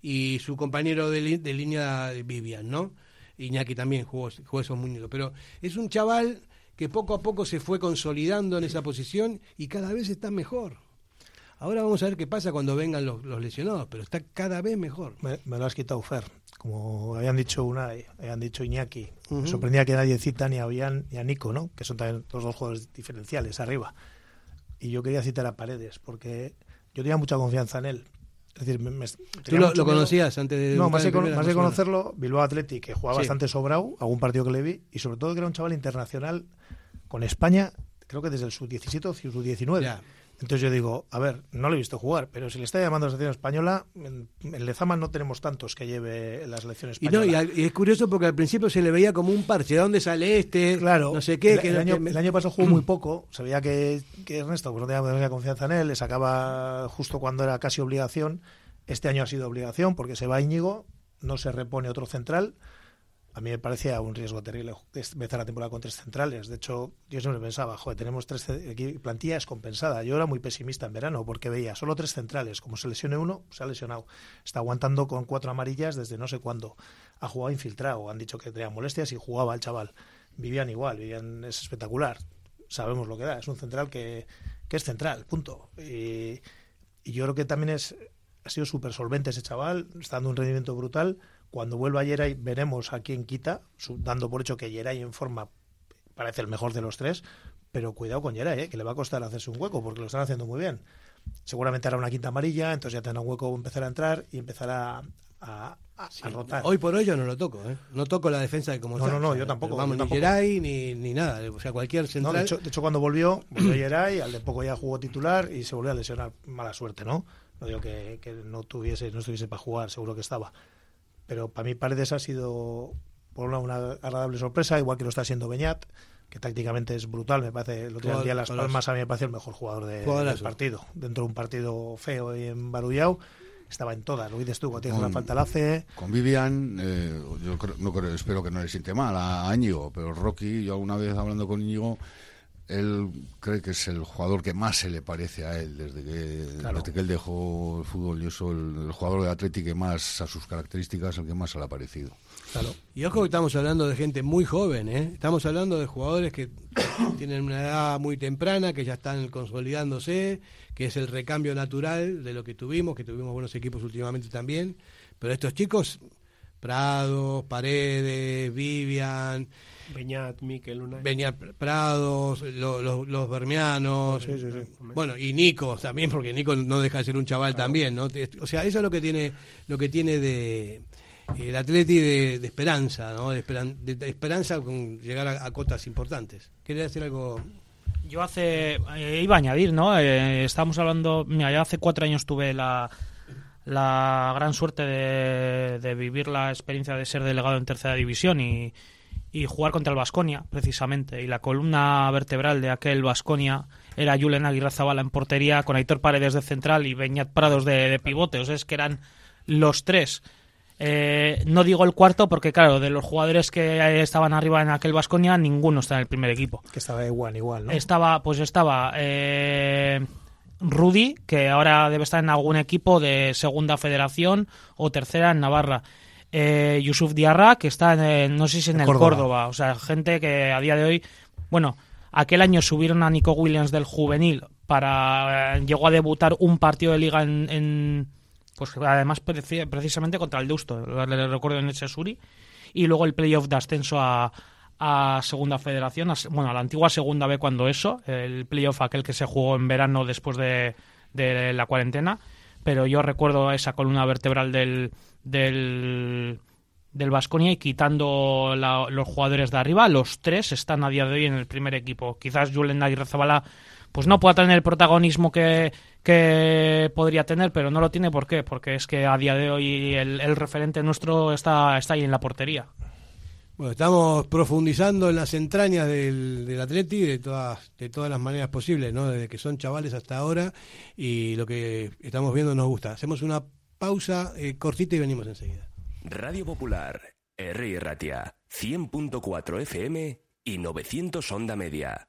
y su compañero de, línea Vivian, ¿no? Iñaki también jugó, jugó esos muñecos. Pero es un chaval que poco a poco se fue consolidando en esa posición y cada vez está mejor. Ahora vamos a ver qué pasa cuando vengan los, lesionados, pero está cada vez mejor. Me, lo has quitado, Fer. Como habían dicho Unai, habían dicho Iñaki. Me sorprendía que nadie cita ni a Bian ni a Nico, ¿no? Que son también los dos jugadores diferenciales arriba. Y yo quería citar a Paredes, porque yo tenía mucha confianza en él. Es decir, me, ¿Tú lo, conocías antes de.? No, más de, conocerlo, Bilbao Athletic, que jugaba bastante sobrado, algún partido que le vi, y sobre todo que era un chaval internacional con España, creo que desde el sub-17 o sub-19. Entonces yo digo, a ver, no lo he visto jugar, pero si le está llamando a la selección española, en, Lezama no tenemos tantos que lleve la selección española. Y, no, y, es curioso porque al principio se le veía como un parche, ¿de dónde sale este? Claro, no sé qué. El, año, el año, pasado jugó muy poco, se veía que, Ernesto pues, no tenía demasiada confianza en él, le sacaba justo cuando era casi obligación. Este año ha sido obligación porque se va Íñigo, no se repone otro central a mí me parecía un riesgo terrible empezar la temporada con tres centrales. De hecho, yo siempre pensaba, joder, tenemos tres plantilla es compensada. Yo era muy pesimista en verano porque veía solo tres centrales. Como se lesione uno, se ha lesionado. Está aguantando con cuatro amarillas desde no sé cuándo. Ha jugado infiltrado. Han dicho que tenía molestias y jugaba el chaval. Vivían igual, vivían, es espectacular. Sabemos lo que da. Es un central que, que es central, punto. Y, y yo creo que también es, ha sido súper solvente ese chaval, está dando un rendimiento brutal cuando vuelva Yeray veremos a quién quita, dando por hecho que Yeray en forma parece el mejor de los tres, pero cuidado con Yeray, ¿eh? que le va a costar hacerse un hueco porque lo están haciendo muy bien. Seguramente hará una quinta amarilla, entonces ya tendrá un hueco empezar a entrar y empezar a, rotar. Hoy por hoy yo no lo toco, ¿eh? no toco la defensa de como No, no, no, yo tampoco. Vamos, ni Yeray ni, ni, nada, o sea, cualquier central. de, hecho, cuando volvió, volvió Yeray, al de poco ya jugó titular y se volvió a lesionar. Mala suerte, ¿no? No digo que, que no tuviese, no estuviese para jugar, seguro que estaba pero para mí Paredes ha sido por una, una agradable sorpresa, igual que lo está siendo Beñat, que tácticamente es brutal, me parece, el otro día Las Palmas a mí me parece el mejor jugador de, del partido, dentro de un partido feo y embarullado, estaba en todas, lo dices tú, cuando tienes una falta la hace. Con Vivian, eh, yo no creo, espero que no le siente mal a, Íñigo, pero Rocky, yo alguna vez hablando con Íñigo, él cree que es el jugador que más se le parece a él desde que, que él dejó el fútbol. Yo soy el, jugador de Atlético que más a sus características, el que más se le ha parecido. Claro. Y ojo que estamos hablando de gente muy joven, ¿eh? Estamos hablando de jugadores que tienen una edad muy temprana, que ya están consolidándose, que es el recambio natural de lo que tuvimos, que tuvimos buenos equipos últimamente también. Pero estos chicos, Prado, Paredes, Vivian, Beñat, Miquel, una... Beñat Prados, los, los Bermianos, bueno, y Nico también, porque Nico no deja de ser un chaval también, ¿no? O sea, eso es lo que tiene, lo que tiene de el Atleti de, esperanza, ¿no? De, esperanza con llegar a, cotas importantes. ¿Quería decir algo? Yo hace, eh, iba a añadir, ¿no? Eh, estábamos hablando, mira, ya hace cuatro años tuve la, la gran suerte de, de, vivir la experiencia de ser delegado en tercera división y, y jugar contra el Vasconia, precisamente. Y la columna vertebral de aquel Vasconia era Julen Aguirre Zabala en portería, con Aitor Paredes de central y Beñat Prados de, pivote. O sea, es que eran los tres. Eh, no digo el cuarto porque, claro, de los jugadores que estaban arriba en aquel Vasconia, ninguno está en el primer equipo. Que estaba igual, igual, ¿no? Estaba, pues estaba eh, Rudy, que ahora debe estar en algún equipo de segunda federación o tercera en Navarra. Eh, Yusuf Diarra, que está, en, no sé si en el Córdoba. O sea, gente que a día de hoy, bueno, aquel año subieron a Nico Williams del juvenil para eh, llegó a debutar un partido de liga en, pues además precisamente contra el Deusto, le recuerdo en ese Suri, y luego el playoff de ascenso a, a Segunda Federación, bueno, a la antigua Segunda B cuando eso, el playoff aquel que se jugó en verano después de, de la cuarentena, pero yo recuerdo esa columna vertebral del, del del Vasconia y quitando los jugadores de arriba, los tres están a día de hoy en el primer equipo. Quizás Julen Aguirre Zabala pues no pueda tener el protagonismo que, que podría tener, pero no lo tiene ¿por qué? Porque es que a día de hoy el, el referente nuestro está, está ahí en la portería. Bueno, estamos profundizando en las entrañas del, del Atleti de todas, de todas las maneras posibles, ¿no? Desde que son chavales hasta ahora y lo que estamos viendo nos gusta. Hacemos una pausa eh, cortita y venimos enseguida. Radio Popular, R. Ratia, 100.4 FM y 900 Onda Media.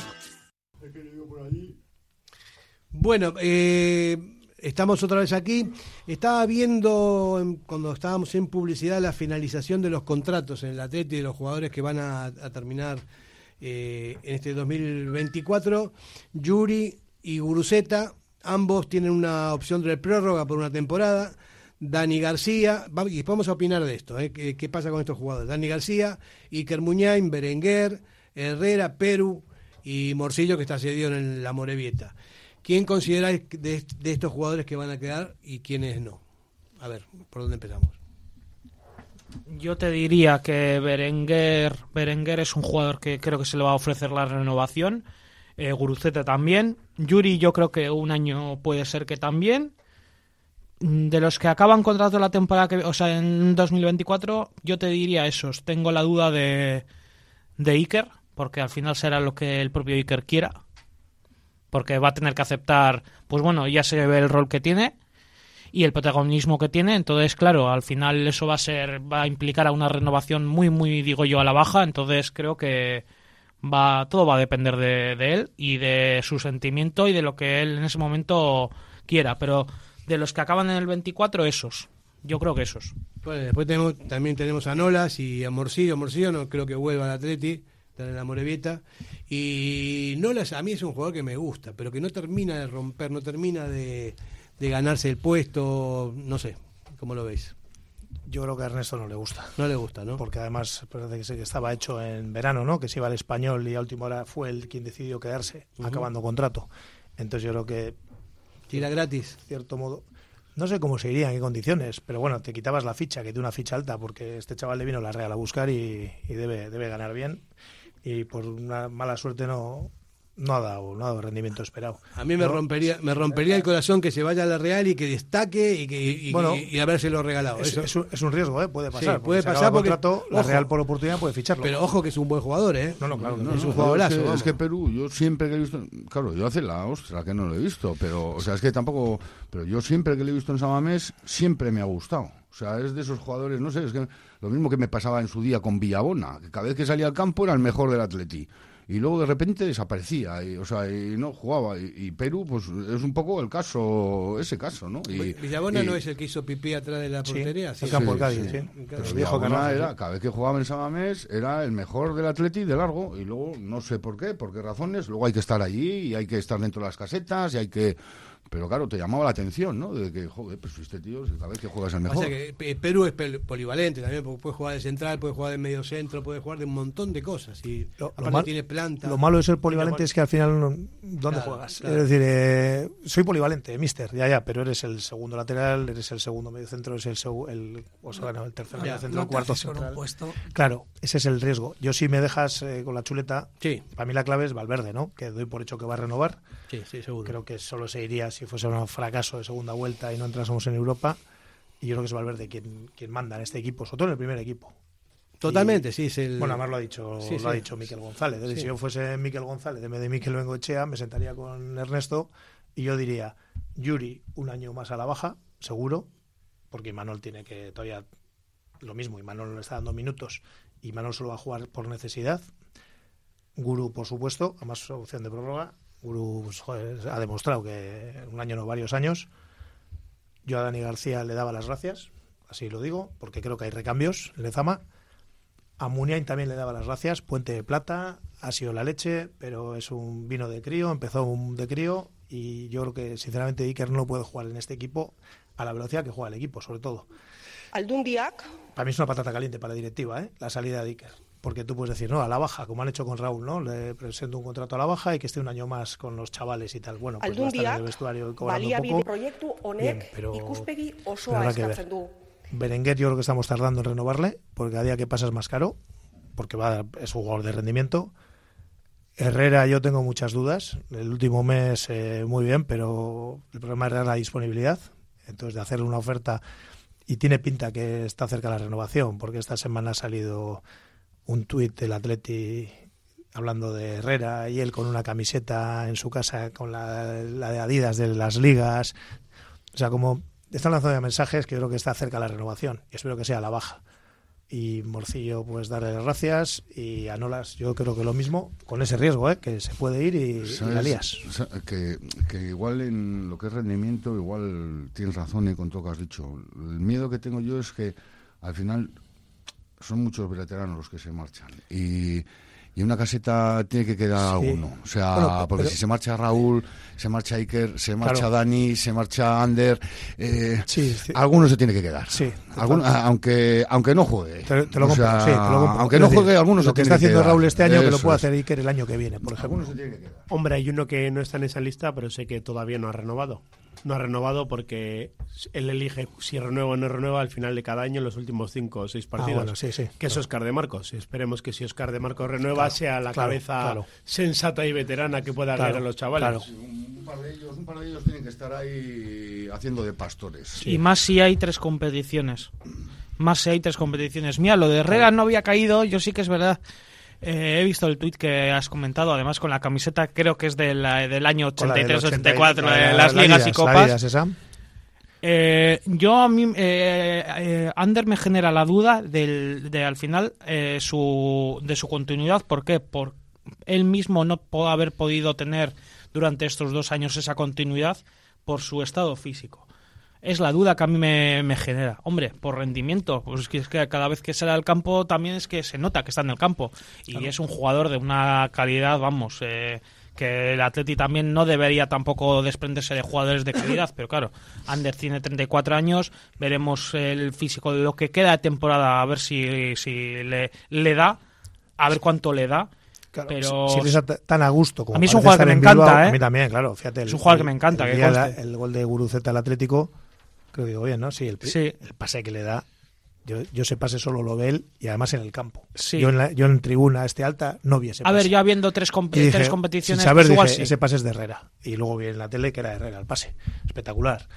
Bueno, eh, estamos otra vez aquí. Estaba viendo cuando estábamos en publicidad la finalización de los contratos en el Atleti de los jugadores que van a, terminar eh, en este 2024. Yuri y Guruceta, ambos tienen una opción de prórroga por una temporada. Dani García, y vamos a opinar de esto, eh, ¿qué, pasa con estos jugadores? Dani García, Iker Muñain, Berenguer, Herrera, Perú, y Morcillo que está cedido en la Morevieta. ¿Quién consideráis de, estos jugadores que van a quedar y quiénes no? A ver, ¿por dónde empezamos? Yo te diría que Berenguer, Berenguer es un jugador que creo que se le va a ofrecer la renovación. Eh, Guruceta también. Yuri yo creo que un año puede ser que también. De los que acaban contrato la temporada que, o sea, en 2024, yo te diría esos. Tengo la duda de, de Iker, porque al final será lo que el propio Iker quiera, porque va a tener que aceptar, pues bueno, ya se ve el rol que tiene y el protagonismo que tiene, entonces claro, al final eso va a ser, va a implicar a una renovación muy, muy, digo yo, a la baja, entonces creo que va, todo va a depender de, él y de su sentimiento y de lo que él en ese momento quiera, pero de los que acaban en el 24, esos. Yo creo que esos. Pues después también tenemos a Nolas y a Morcillo. Morcillo no creo que vuelva al Atleti en la Morevieta. Y no las, a mí es un jugador que me gusta, pero que no termina de romper, no termina de, ganarse el puesto, no sé, ¿cómo lo veis? Yo creo que a Ernesto no le gusta. No le gusta, ¿no? Porque además parece que estaba hecho en verano, ¿no? Que se iba al español y a última hora fue el quien decidió quedarse, acabando contrato. Entonces yo creo que... Tira gratis. cierto modo. No sé cómo se iría, en qué condiciones, pero bueno, te quitabas la ficha, que tiene una ficha alta, porque este chaval le vino la Real a buscar y, y debe, debe ganar bien y por una mala suerte no, no ha dado, no ha dado rendimiento esperado. A mí me rompería, me rompería el corazón que se vaya a la Real y que destaque y que y, bueno, y, habérselo regalado. Es, Eso. Es, un, riesgo, ¿eh? puede pasar. puede pasar porque la Real por oportunidad puede ficharlo. Pero ojo que es un buen jugador, ¿eh? No, no, claro. es un jugadorazo. Es que, Perú, yo siempre que he visto, claro, yo hace la ostra que no lo he visto, pero, o sea, es que tampoco, pero yo siempre que lo he visto en Samamés, siempre me ha gustado. O sea, es de esos jugadores, no sé, es que lo mismo que me pasaba en su día con Villabona, que cada vez que salía al campo era el mejor del Atleti. Y luego de repente desaparecía, y, o sea, y no jugaba. Y, Perú, pues es un poco el caso, ese caso, ¿no? Y, Villabona no es el que hizo pipí atrás de la portería, sí, el campo Cádiz, sí. era, cada vez que jugaba en Samamés, era el mejor del Atleti de largo. Y luego, no sé por qué, por qué razones, luego hay que estar allí y hay que estar dentro de las casetas y hay que pero claro, te llamaba la atención, ¿no? De que, joder, pues este tío, cada vez que juegas el mejor. O sea que eh, Perú es polivalente también, porque puede jugar de central, puede jugar de medio centro, puede jugar de un montón de cosas. Y lo, malo, tiene planta. Lo malo de ser polivalente es que al final, ¿dónde juegas? Es decir, eh, soy polivalente, mister, ya, ya, pero eres el segundo lateral, eres el segundo medio centro, eres el, el, o sea, el tercer medio centro, el cuarto central. Claro, ese es el riesgo. Yo si me dejas eh, con la chuleta, sí. para mí la clave es Valverde, ¿no? Que doy por hecho que va a renovar. Sí, sí, seguro. Creo que solo se iría si fuese un fracaso de segunda vuelta y no entrásemos en Europa. Y yo creo que es Valverde quien, quien manda en este equipo, sobre todo en el primer equipo. Totalmente, sí. Es el... Bueno, además lo ha dicho, lo ha dicho Miquel González. Si yo fuese Miquel González, de de Miquel Bengoechea, me sentaría con Ernesto y yo diría, Yuri, un año más a la baja, seguro, porque Manuel tiene que todavía lo mismo, y Manuel le está dando minutos, y Manuel solo va a jugar por necesidad. Guru, por supuesto, a más opción de prórroga, Guru pues, ha demostrado que un año no varios años. Yo a Dani García le daba las gracias, así lo digo, porque creo que hay recambios en Lezama. A Muniain también le daba las gracias. Puente de Plata ha sido la leche, pero es un vino de crío, empezó un de crío y yo creo que sinceramente Iker no puede jugar en este equipo a la velocidad que juega el equipo, sobre todo. Aldundiak. Para mí es una patata caliente para la directiva, ¿eh? la salida de Iker porque tú puedes decir, no, a la baja, como han hecho con Raúl, ¿no? Le presento un contrato a la baja y que esté un año más con los chavales y tal. Bueno, pues va a estar en el vestuario cobrando un poco. proiektu honek ikuspegi osoa eskatzen du. Berenguer yo creo que estamos tardando en renovarle, porque a día que pasa es más caro, porque va es un jugador de rendimiento. Herrera yo tengo muchas dudas. El último mes eh, muy bien, pero el problema es la disponibilidad. Entonces de hacerle una oferta y tiene pinta que está cerca de la renovación, porque esta semana ha salido un tuit del Atleti hablando de Herrera y él con una camiseta en su casa con la, de Adidas de las ligas. O sea, como están lanzando mensajes que creo que está cerca la renovación y espero que sea la baja. Y Morcillo, pues darle las gracias y a Nolas, yo creo que lo mismo, con ese riesgo, ¿eh? que se puede ir y, la lías. que, que, igual en lo que es rendimiento, igual tienes razón y con todo lo que has dicho. El miedo que tengo yo es que al final son muchos veteranos los que se marchan. Y, y una caseta tiene que quedar alguno. O sea, porque si se marcha Raúl, se marcha Iker, se marcha Dani, se marcha Ander, eh, alguno se tiene que quedar. Sí, aunque aunque no juegue. Te, lo compro, Aunque no juegue, algunos lo que está haciendo Raúl este año que lo puede hacer Iker el año que viene, por ejemplo. Se tiene que quedar. Hombre, hay uno que no está en esa lista, pero sé que todavía no ha renovado no ha renovado porque él elige si renueva o no renueva al final de cada año en los últimos cinco o seis ah, partidos. sí, sí, que es Oscar de Marcos. Esperemos que si Oscar de Marcos renueva sea la cabeza sensata y veterana que pueda guiar a los chavales. un, par de ellos, un par de ellos tienen que estar ahí haciendo de pastores. Y más si hay tres competiciones. Más si hay tres competiciones. Mira, lo de Herrera no había caído, yo sí que es verdad eh, he visto el tuit que has comentado, además con la camiseta, creo que es del año 83-84, de las ligas y copas. Eh, yo a mí, eh, Ander me genera la duda del, de al final su, de su continuidad. ¿Por qué? Por él mismo no puede haber podido tener durante estos dos años esa continuidad por su estado físico es la duda que a mí me, genera. Hombre, por rendimiento, pues es que, cada vez que sale al campo también es que se nota que está en el campo. Y es un jugador de una calidad, vamos, eh, que el Atleti también no debería tampoco desprenderse de jugadores de calidad, pero claro, Ander tiene 34 años, veremos el físico de lo que queda de temporada, a ver si, si le, le da, a ver cuánto le da. pero si, si tan a gusto como a mí es un jugador que me encanta, ¿eh? A mí también, claro. Fíjate, es un jugador que me encanta. El, el gol de Guruceta al Atlético Creo que digo bien, ¿no? Sí el, el pase que le da. Yo, yo ese pase solo lo ve él y además en el campo. Yo, en yo en tribuna este alta no vi ese pase. A ver, ya viendo tres, tres competiciones, saber, pues ese pase es de Herrera. Y luego vi en la tele que era Herrera el pase. Espectacular.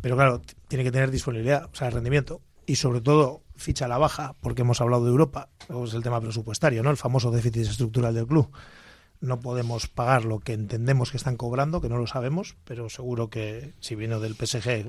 Pero claro, tiene que tener disponibilidad, o sea, rendimiento. Y sobre todo, ficha a la baja, porque hemos hablado de Europa. Es el tema presupuestario, ¿no? El famoso déficit estructural del club no podemos pagar lo que entendemos que están cobrando, que no lo sabemos, pero seguro que si viene del PSG.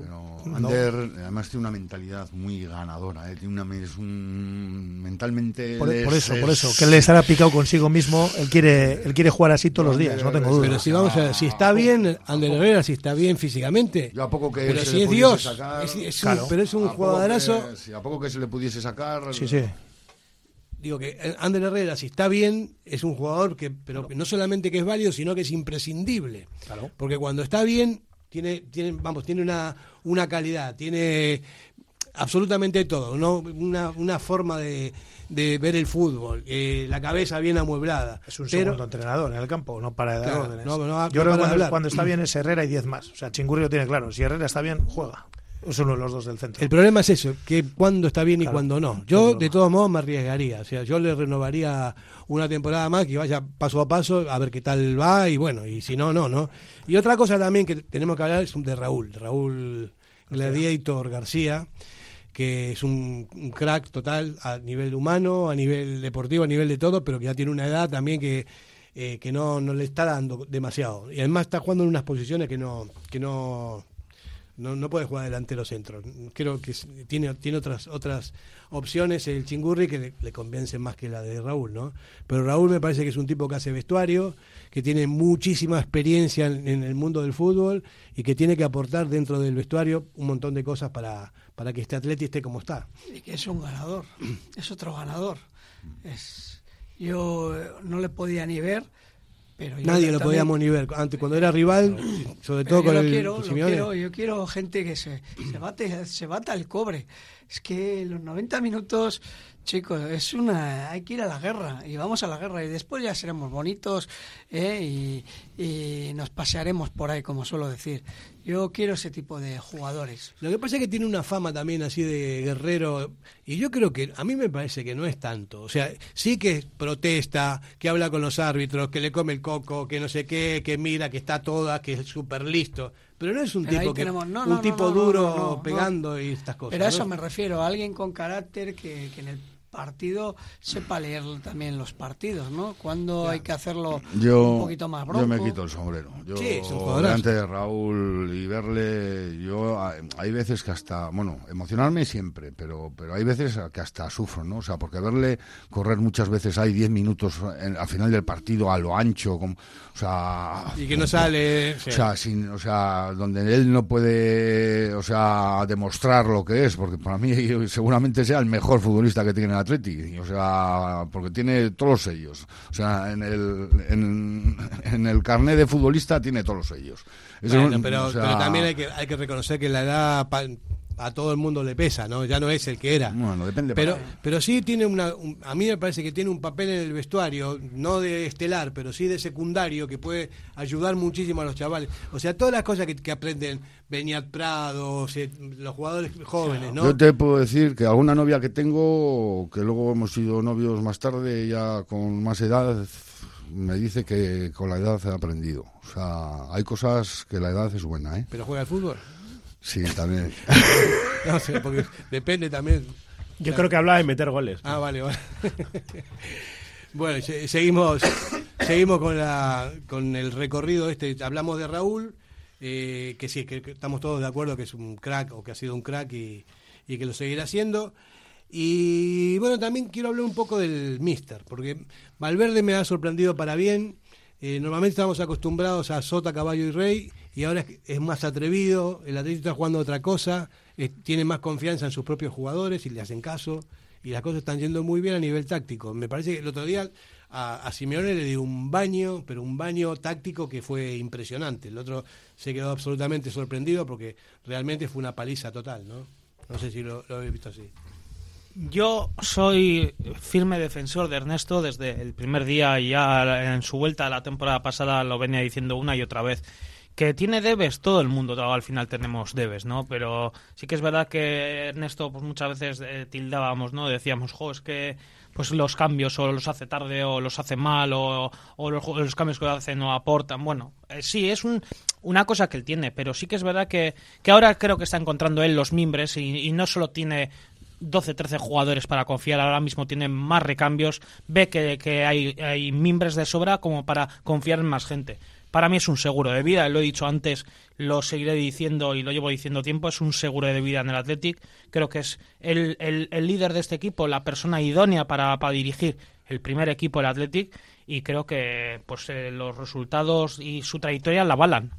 Ander, además, tiene una mentalidad muy ganadora, ¿eh? tiene una, es un, mentalmente. Por, eso, por eso, que él le estará picado consigo mismo, él quiere, él quiere jugar así todos los días, no tengo duda. Pero si vamos a si está bien, Ander Herrera, si está bien físicamente. Yo a poco que pero si es Dios, pero es un jugadorazo. a poco que se le pudiese sacar. Sí, sí digo que Ander Herrera, si está bien, es un jugador que, pero no solamente que es válido, sino que es imprescindible. Porque cuando está bien, Tiene, tiene, vamos, tiene una, una calidad, tiene absolutamente todo, ¿no? Una, una forma de, de ver el fútbol, eh, la cabeza bien amueblada. Es un segundo entrenador en el campo, no para de dar órdenes. Yo creo que cuando, está bien es Herrera y 10 más. O sea, Chingurri lo tiene claro. Si Herrera está bien, juega. Es uno de los dos del centro. El problema es eso, que cuando está bien y cuando no. Yo, de todos modos, me arriesgaría. O sea, yo le renovaría una temporada más, que vaya paso a paso, a ver qué tal va, y bueno, y si no, no, ¿no? Y otra cosa también que tenemos que hablar es de Raúl, Raúl Gladiator García que es un, crack total a nivel humano, a nivel deportivo, a nivel de todo, pero que ya tiene una edad también que, eh, que no, no le está dando demasiado. Y además está jugando en unas posiciones que no, que no, no, no puede jugar delantero centro. Creo que tiene, tiene otras, otras opciones el Chingurri que le, le más que la de Raúl, ¿no? Pero Raúl me parece que es un tipo que hace vestuario, que tiene muchísima experiencia en, el mundo del fútbol y que tiene que aportar dentro del vestuario un montón de cosas para, para que este atleta esté como está. Y que es un ganador, es otro ganador. Es, yo eh, no le podía ni ver, pero Nadie lo podíamos ni ver. Antes, cuando era rival, sobre todo con el quiero, quiero, Yo quiero gente que se, se, bate, se bata el cobre. Es que los 90 minutos Chicos, es una, hay que ir a la guerra y vamos a la guerra y después ya seremos bonitos ¿eh? y, nos pasearemos por ahí, como suelo decir. Yo quiero ese tipo de jugadores. Lo que pasa es que tiene una fama también así de guerrero y yo creo que a mí me parece que no es tanto. O sea, sí que protesta, que habla con los árbitros, que le come el coco, que no sé qué, que mira, que está toda, que es súper listo. Pero no es un tipo que un tipo duro pegando y estas cosas. Pero a eso me refiero, a alguien con carácter que, que en el partido sepa leer también los partidos, ¿no? Cuando hay que hacerlo un poquito más bronco. Yo me quito el sombrero. Yo, sí, delante de Raúl y verle, yo hay veces que hasta, bueno, emocionarme siempre, pero pero hay veces que hasta sufro, ¿no? O sea, porque verle correr muchas veces hay 10 minutos al final del partido a lo ancho, como, o sea... Y que no sale... O sea, sin, o sea, donde él no puede, o sea, demostrar lo que es, porque para mí seguramente sea el mejor futbolista que tiene Atleti, o sea, porque tiene todos los sellos. O sea, en el, en, el carnet de futbolista tiene todos los sellos. pero, pero, también hay que, hay que reconocer que la edad a todo el mundo le pesa, ¿no? Ya no es el que era. Bueno, depende. Pero, pero sí tiene una, a mí me parece que tiene un papel en el vestuario, no de estelar, pero sí de secundario, que puede ayudar muchísimo a los chavales. O sea, todas las cosas que, aprenden Beniat Prado, los jugadores jóvenes, ¿no? Yo te puedo decir que alguna novia que tengo, que luego hemos sido novios más tarde, ya con más edad, me dice que con la edad he aprendido. O sea, hay cosas que la edad es buena, ¿eh? ¿Pero juega al fútbol? Sí, también. no sé, porque depende también. Yo creo que habla de meter goles. Ah, vale, vale. bueno, seguimos, seguimos con, la, con el recorrido este. Hablamos de Raúl, eh, que sí, que, estamos todos de acuerdo que es un crack o que ha sido un crack y, y que lo seguirá siendo. Y bueno, también quiero hablar un poco del Mister, porque Valverde me ha sorprendido para bien. Eh, normalmente estamos acostumbrados a Sota, Caballo y Rey, y ahora es, más atrevido, el Atlético está jugando otra cosa, tiene más confianza en sus propios jugadores y le hacen caso, y las cosas están yendo muy bien a nivel táctico. Me parece que el otro día a, Simeone le dio un baño, pero un baño táctico que fue impresionante. El otro se quedó absolutamente sorprendido porque realmente fue una paliza total, ¿no? No sé si lo, lo habéis visto así. Yo soy firme defensor de Ernesto desde el primer día ya en su vuelta a la temporada pasada lo venía diciendo una y otra vez que tiene debes, todo el mundo al final tenemos debes, ¿no? Pero sí que es verdad que Ernesto pues muchas veces eh, tildábamos, ¿no? Decíamos, jo, es que pues los cambios o los hace tarde o los hace mal o, los, cambios que hace no aportan. Bueno, eh, sí, es un, una cosa que él tiene, pero sí que es verdad que, que ahora creo que está encontrando él los mimbres y no solo tiene 12, 13 jugadores para confiar. Ahora mismo tiene más recambios. Ve que, que hay, hay, mimbres de sobra como para confiar en más gente. Para mí es un seguro de vida, lo he dicho antes, lo seguiré diciendo y lo llevo diciendo tiempo, es un seguro de vida en el Athletic. Creo que es el, el, líder de este equipo, la persona idónea para, para, dirigir el primer equipo del Athletic y creo que pues eh, los resultados y su trayectoria la avalan.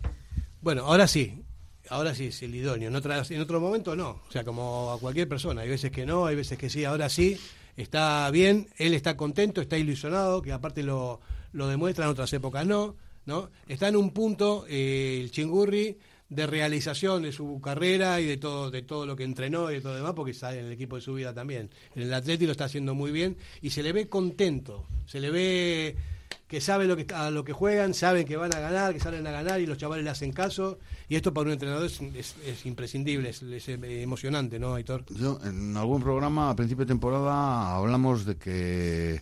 Bueno, ahora sí, ahora sí es el idóneo, en, en otro momento no, o sea, como a cualquier persona, hay veces que no, hay veces que sí, ahora sí, está bien, él está contento, está ilusionado, que aparte lo, lo demuestra, en otras épocas no, ¿no? Está en un punto, eh, el Chingurri, de realización de su carrera y de todo de todo lo que entrenó y de todo demás porque está en el equipo de su vida también. En el Atlético lo está haciendo muy bien y se le ve contento. Se le ve que sabe lo que a lo que juegan saben que van a ganar que salen a ganar y los chavales le hacen caso. Y esto para un entrenador es, es, imprescindible es, emocionante no Aitor yo en algún programa a principio de temporada hablamos de que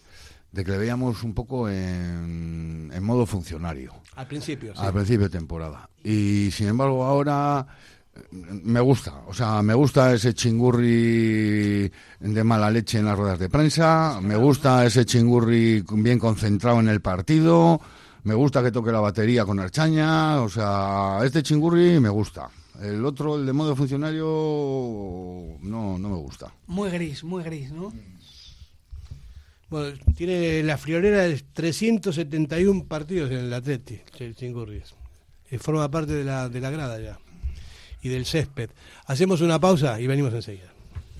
de que le veíamos un poco en, en modo funcionario. Al principio, sí. Al principio de temporada. Y sin embargo ahora eh, me gusta, o sea, me gusta ese chingurri de mala leche en las ruedas de prensa, me gusta ese chingurri bien concentrado en el partido, me gusta que toque la batería con Archaña, o sea, este chingurri me gusta. El otro, el de modo funcionario, no, no me gusta. Muy gris, muy gris, ¿no? Tiene la friolera de 371 partidos en el Atleti, Chingurri. Eh, forma parte de la, de la grada ya. Y del césped. Hacemos una pausa y venimos enseguida.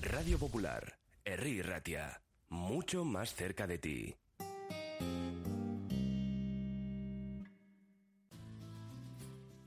Radio Popular, Erri Ratia, mucho más cerca de ti.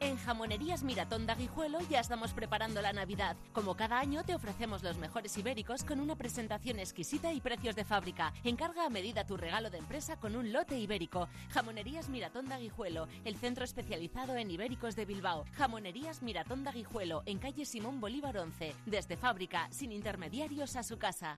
En Jamonerías Miratón de ya estamos preparando la Navidad. Como cada año te ofrecemos los mejores ibéricos con una presentación exquisita y precios de fábrica. Encarga a medida tu regalo de empresa con un lote ibérico. Jamonerías Miratón de el centro especializado en ibéricos de Bilbao. Jamonerías Miratón de en calle Simón Bolívar 11. Desde fábrica, sin intermediarios a su casa.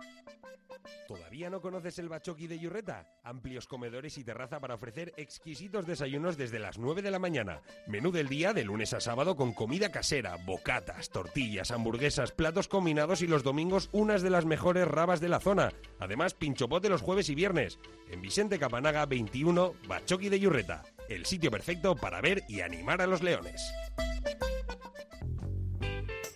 ¿Todavía no conoces el Bachoqui de Yurreta? Amplios comedores y terraza para ofrecer exquisitos desayunos desde las 9 de la mañana. Menú del día de lunes a sábado con comida casera, bocatas, tortillas, hamburguesas, platos combinados y los domingos unas de las mejores rabas de la zona. Además, pinchopote los jueves y viernes. En Vicente Capanaga 21, Bachoqui de Yurreta. El sitio perfecto para ver y animar a los leones.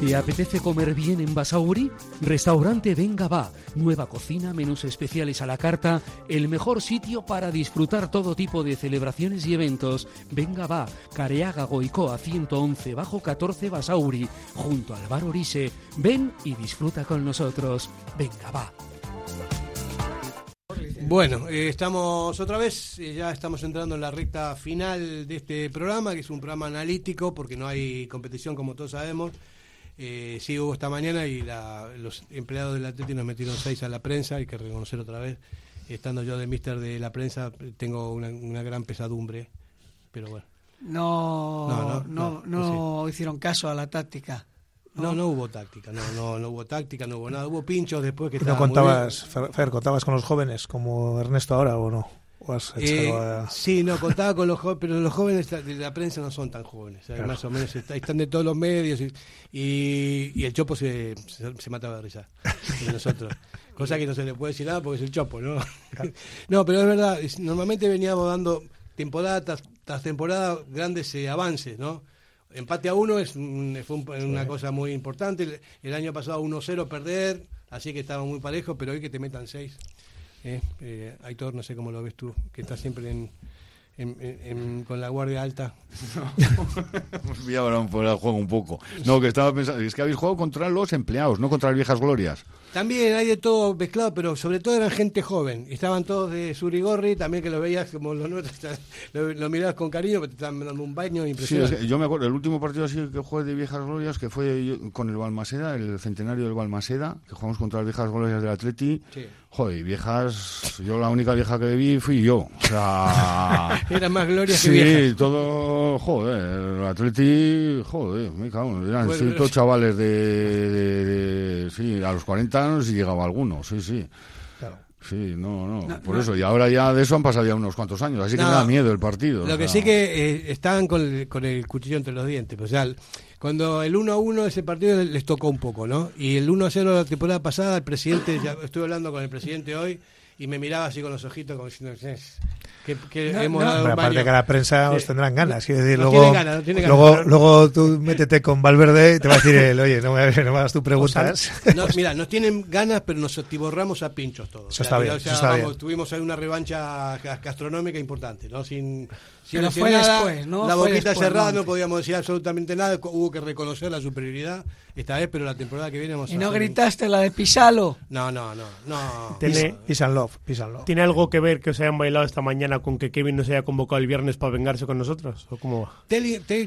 ¿Te apetece comer bien en Basauri? Restaurante Venga Va. Nueva cocina, menús especiales a la carta, el mejor sitio para disfrutar todo tipo de celebraciones y eventos. Venga Va, Careaga Goicoa 111 bajo 14 Basauri, junto al bar Orise. Ven y disfruta con nosotros. Venga Va. Bueno, eh, estamos otra vez, eh, ya estamos entrando en la recta final de este programa, que es un programa analítico porque no hay competición como todos sabemos. Eh, sí hubo esta mañana y los empleados del Atlético nos metieron seis a la prensa, hay que reconocer otra vez. Estando yo de mister de la prensa, tengo una, gran pesadumbre, pero bueno. No, no, no, hicieron caso a la táctica. No, no hubo táctica, no, no, no hubo táctica, no hubo nada. Hubo pinchos después que ¿No contabas, Fer, contabas con los jóvenes como Ernesto ahora o no? Eh, sí, no, contaba con los jóvenes, pero los jóvenes de la prensa no son tan jóvenes, más o menos están de todos los medios y, y, el Chopo se, se, mataba de risa de nosotros. Cosa que no se le puede decir nada porque es el Chopo, ¿no? no, pero es verdad, normalmente veníamos dando temporada tras, temporada grandes eh, avances, ¿no? Empate a uno es fue una cosa muy importante. El, año pasado 1-0 perder, así que estaba muy parejo, pero hoy que te metan 6. Eh, eh, Aitor, no sé cómo lo ves tú, que estás siempre en, con la guardia alta. No. ahora juego un poco. No, que estaba pensando, es que habéis jugado contra los empleados, no contra las viejas glorias. También hay de todo mezclado, pero sobre todo eran gente joven. Estaban todos de Surigorri, también que lo veías como los nuestros, lo, mirabas con cariño, pero te estaban dando un baño impresionante. Sí, yo me acuerdo, el último partido así que jugué de viejas glorias, que fue con el Balmaseda, el centenario del Balmaseda, que jugamos contra las viejas glorias del Atleti. Sí. Joder, viejas, yo la única vieja que vi fui yo. O sea. Era más gloria que vieja. Sí, todo, joder, el Atleti, joder, me cago, eran todos chavales de, sí, a los 40 años y llegaba alguno, sí, sí. Sí, no, no, por eso. Y ahora ya de eso han pasado ya unos cuantos años, así que me da miedo el partido. Lo que sí que eh, estaban con el, con el cuchillo entre los dientes. Pues, o sea, cuando el 1 a 1 ese partido les tocó un poco, ¿no? Y el 1 a 0 la temporada pasada, el presidente, ya estuve hablando con el presidente hoy y me miraba así con los ojitos como diciendo que, que hemos dado pero aparte que la prensa os tendrán ganas quiero decir luego luego luego tú métete con Valverde y te va a decir oye no me, no me hagas tus preguntas no, mira nos tienen ganas pero nos atiborramos a pinchos todos. Eso está bien, tuvimos ahí una revancha gastronómica importante no sin pero fue después, ¿no? La boquita cerrada, no podíamos decir absolutamente nada. Hubo que reconocer la superioridad esta vez, pero la temporada que viene vamos ¿Y no gritaste la de Pisalo? No, no, no. no. Tiene, love, ¿Tiene algo que ver que os hayan bailado esta mañana con que Kevin no se haya convocado el viernes para vengarse con nosotros? ¿O cómo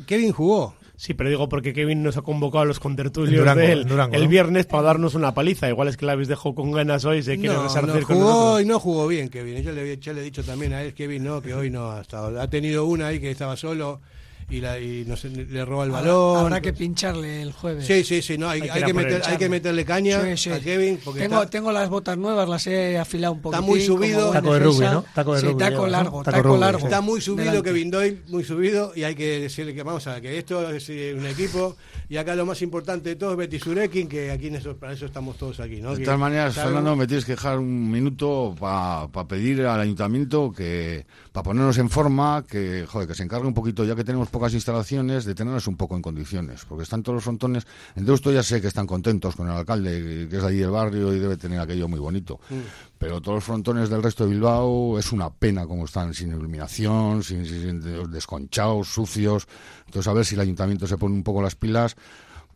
Kevin jugó. Sí, pero digo porque Kevin nos ha convocado a los contertulios de él el viernes para darnos una paliza. Igual es que la habéis dejado con ganas hoy, se quiere no, no con jugó y no jugó bien Kevin. Yo le, yo le he dicho también a él, Kevin, no, que hoy no ha estado. Ha tenido una ahí que estaba solo y, la, y no sé, le roba el balón. Habrá que pincharle el jueves. Sí, sí, sí, no, hay, hay, que, meter, hay que, meterle caña a Kevin. Porque tengo, tengo las botas nuevas, las he afilado un poco. Está muy subido. Taco de rugby, ¿no? Taco de rugby. Sí, taco largo, taco, largo. Está muy subido Kevin Doyle, muy subido, y hay que decirle que vamos a que esto es eh, un equipo, y acá lo más importante de todo es Betty Surekin, que aquí en eso, para eso estamos todos aquí, ¿no? De todas maneras, Fernando, me tienes que dejar un minuto para pedir al ayuntamiento que, para ponernos en forma, que, joder, que se encargue un poquito, ya que tenemos pocas instalaciones, de tenerlos un poco en condiciones, porque están todos los frontones. En Deusto ya sé que están contentos con el alcalde, que es de allí del barrio y debe tener aquello muy bonito. Mm. Pero todos los frontones del resto de Bilbao es una pena como están, sin iluminación, sin, desconchados, sucios. Entonces, a ver si el ayuntamiento se pone un poco las pilas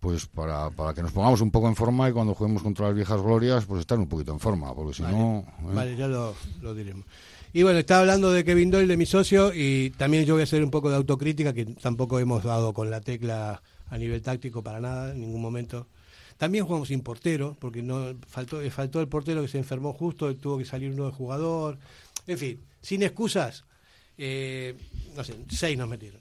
pues para, para que nos pongamos un poco en forma y cuando juguemos contra las viejas glorias, pues estar un poquito en forma, porque si no... ¿eh? Vale, ya lo, lo diremos. Y bueno, estaba hablando de Kevin Doyle, de mi socio, y también yo voy a hacer un poco de autocrítica, que tampoco hemos dado con la tecla a nivel táctico para nada, en ningún momento. También jugamos sin portero, porque no faltó, faltó el portero que se enfermó justo, tuvo que salir uno de jugador. En fin, sin excusas, eh, no sé, seis nos metieron.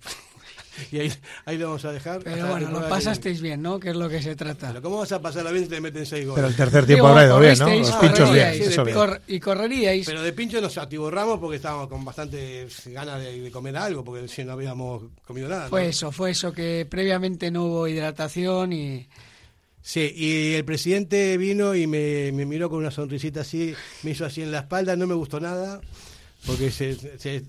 Y ahí, ahí lo vamos a dejar. Pero bueno, lo pasasteis bien, ¿no? Que es lo que se trata. Pero ¿cómo vas a pasar la bien si te meten seis goles? Pero el tercer tiempo habrá ido bien, ¿no? Los pinchos bien. y correríais. Pero de pincho nos atiborramos porque estábamos con bastante ganas de, comer algo, porque si no habíamos comido nada. Fue eso, fue eso, que previamente no hubo hidratación y... Sí, y el presidente vino y me, me miró con una sonrisita así, me hizo así en la espalda, no me gustó nada, porque se, se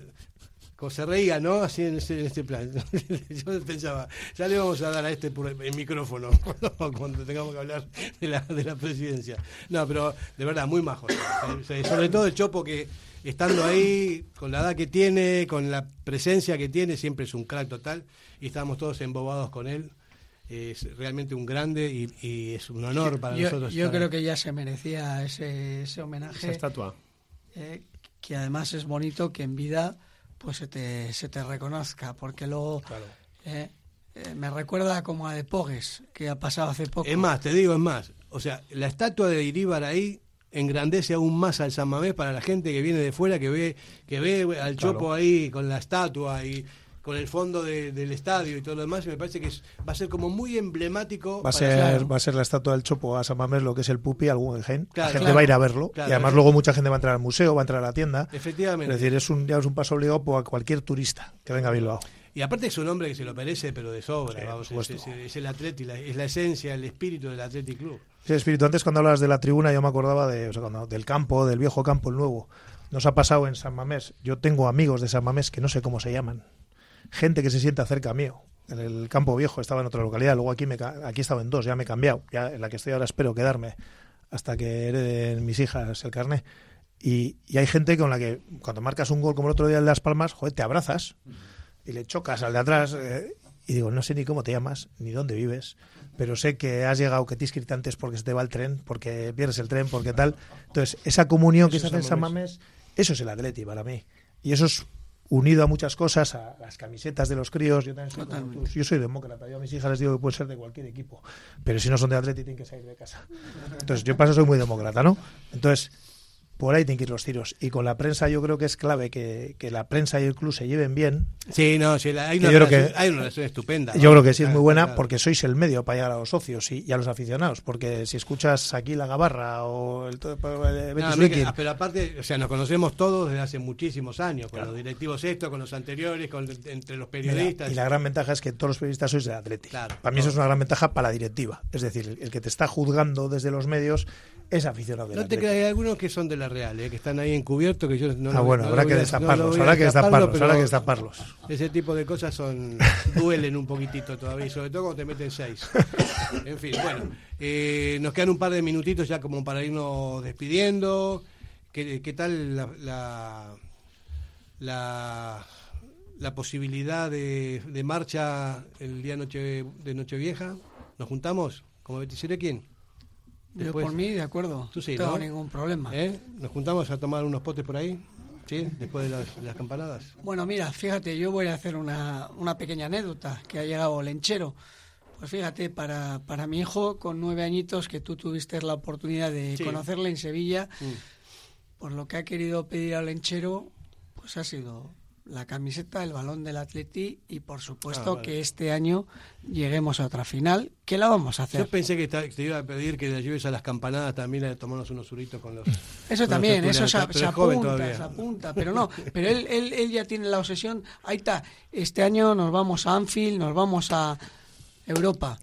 se reía, ¿no? Así en este, este plan. Yo pensaba, ya le vamos a dar a este por el, micrófono cuando tengamos que hablar de la, de la presidencia. No, pero de verdad, muy majo. Sobre todo el Chopo que estando ahí, con la edad que tiene, con la presencia que tiene, siempre es un crack total y estábamos todos embobados con él. Es realmente un grande y, es un honor para nosotros. Yo creo que ya se merecía ese, ese homenaje. Esa estatua. Eh, que además es bonito que en vida pues se te, se te reconozca, porque luego eh, eh, me recuerda como a De Pogues, que ha pasado hace poco. Es más, te digo, es más, o sea, la estatua de Iríbar ahí engrandece aún más al San Mamés para la gente que viene de fuera, que ve, que ve al Chopo ahí con la estatua y con el fondo del estadio y todo lo demás, y me parece que va a ser como muy emblemático. Va a, ser, va a ser la estatua del Chopo a San Mamés, lo que es el Pupi, al Guggenheim. la gente va a ir a verlo. y además luego mucha gente va a entrar al museo, va a entrar a la tienda. Efectivamente. Es decir, es un, ya es un paso obligado para cualquier turista que venga a Bilbao. Y aparte es un hombre que se lo merece, pero de sobra. vamos, es, el atleti, es la esencia, el espíritu del Athletic Club. Sí, espíritu. Antes cuando hablabas de la tribuna yo me acordaba de, del campo, del viejo campo, el nuevo. Nos ha pasado en San Mamés. Yo tengo amigos de San Mamés que no sé cómo se llaman gente que se sienta cerca mío. En el campo viejo estaba en otra localidad, luego aquí me aquí estaba en dos, ya me he cambiado, ya en la que estoy ahora espero quedarme hasta que hereden mis hijas el carné. Y, hay gente con la que cuando marcas un gol como el otro día de Las Palmas, joder, te abrazas y le chocas al de atrás eh, y digo, no sé ni cómo te llamas, ni dónde vives, pero sé que has llegado, que te inscrito antes porque se te va el tren, porque pierdes el tren, porque tal. Entonces, esa comunión que se hace en San Mamés, eso es el atleti para mí. Y eso es unido a muchas cosas, a las camisetas de los críos. Yo, también soy, yo soy demócrata. Yo a mis hijas les digo que pueden ser de cualquier equipo. Pero si no son de Atleti, tienen que salir de casa. Entonces, yo paso soy muy demócrata, ¿no? Entonces, por ahí tienen que ir los tiros. Y con la prensa yo creo que es clave que, que la prensa y el club se lleven bien. Sí, no, sí, hay, una relación, hay, una relación, estupenda. Yo creo que sí es muy buena porque sois el medio para llegar a los socios y, a los aficionados. Porque si escuchas aquí la Gabarra o el... No, pero aparte, o sea, nos conocemos todos desde hace muchísimos años, con los directivos estos, con los anteriores, con, entre los periodistas. y la gran ventaja es que todos los periodistas sois de Atleti. Claro, para mí eso es una gran ventaja para la directiva. Es decir, el que te está juzgando desde los medios es aficionado de No te creas, hay algunos que son de la Real, ¿eh? que están ahí encubiertos, que yo no Ah, bueno, habrá, que destaparlos, habrá que destaparlos, habrá que destaparlos. Ese tipo de cosas son duelen un poquitito todavía, sobre todo cuando te meten seis. en fin, bueno, eh, nos quedan un par de minutitos ya como para irnos despidiendo. ¿Qué, qué tal la, la, la, posibilidad de, de, marcha el día noche de Nochevieja? ¿Nos juntamos? ¿Como Betisire quién? Yo por mí, de acuerdo. Tú sí, no tengo ningún problema. ¿Eh? ¿Nos juntamos a tomar unos potes por ahí? ¿Sí? Después de las, campanadas. Bueno, mira, fíjate, yo voy a hacer una, una pequeña anécdota que ha llegado Lenchero. Pues fíjate, para, para mi hijo, con nueve añitos, que tú tuviste la oportunidad de conocerle en Sevilla, mm. por lo que ha querido pedir al Lenchero, pues ha sido la camiseta, el balón del Atleti y por supuesto ah, que este año lleguemos a otra final, ¿Qué la vamos a hacer. Yo pensé que te iba a pedir que le ayudes a las campanadas también a tomarnos unos suritos con los... Eso también, eso se, apunta, se apunta, pero no, pero él, él, él ya tiene la obsesión, ahí está, este año nos vamos a Anfield, nos vamos a... Europa.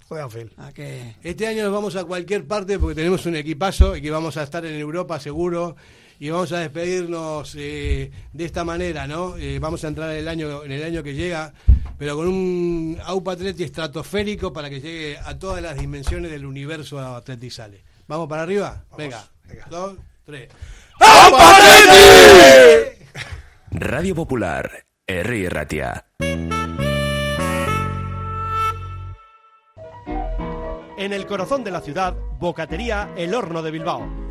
¿A que... Este año nos vamos a cualquier parte porque tenemos un equipazo y que vamos a estar en Europa seguro y vamos a despedirnos eh, de esta manera, ¿no? Eh, vamos a entrar en el año en el año que llega, pero con un AUPA Atleti estratosférico para que llegue a todas las dimensiones del universo Atleti sale. ¿Vamos para arriba? Venga. Dos, tres. ¡AUPA Atleti! Radio Popular, R. Ratia. En el corazón de la ciudad, Bocatería El Horno de Bilbao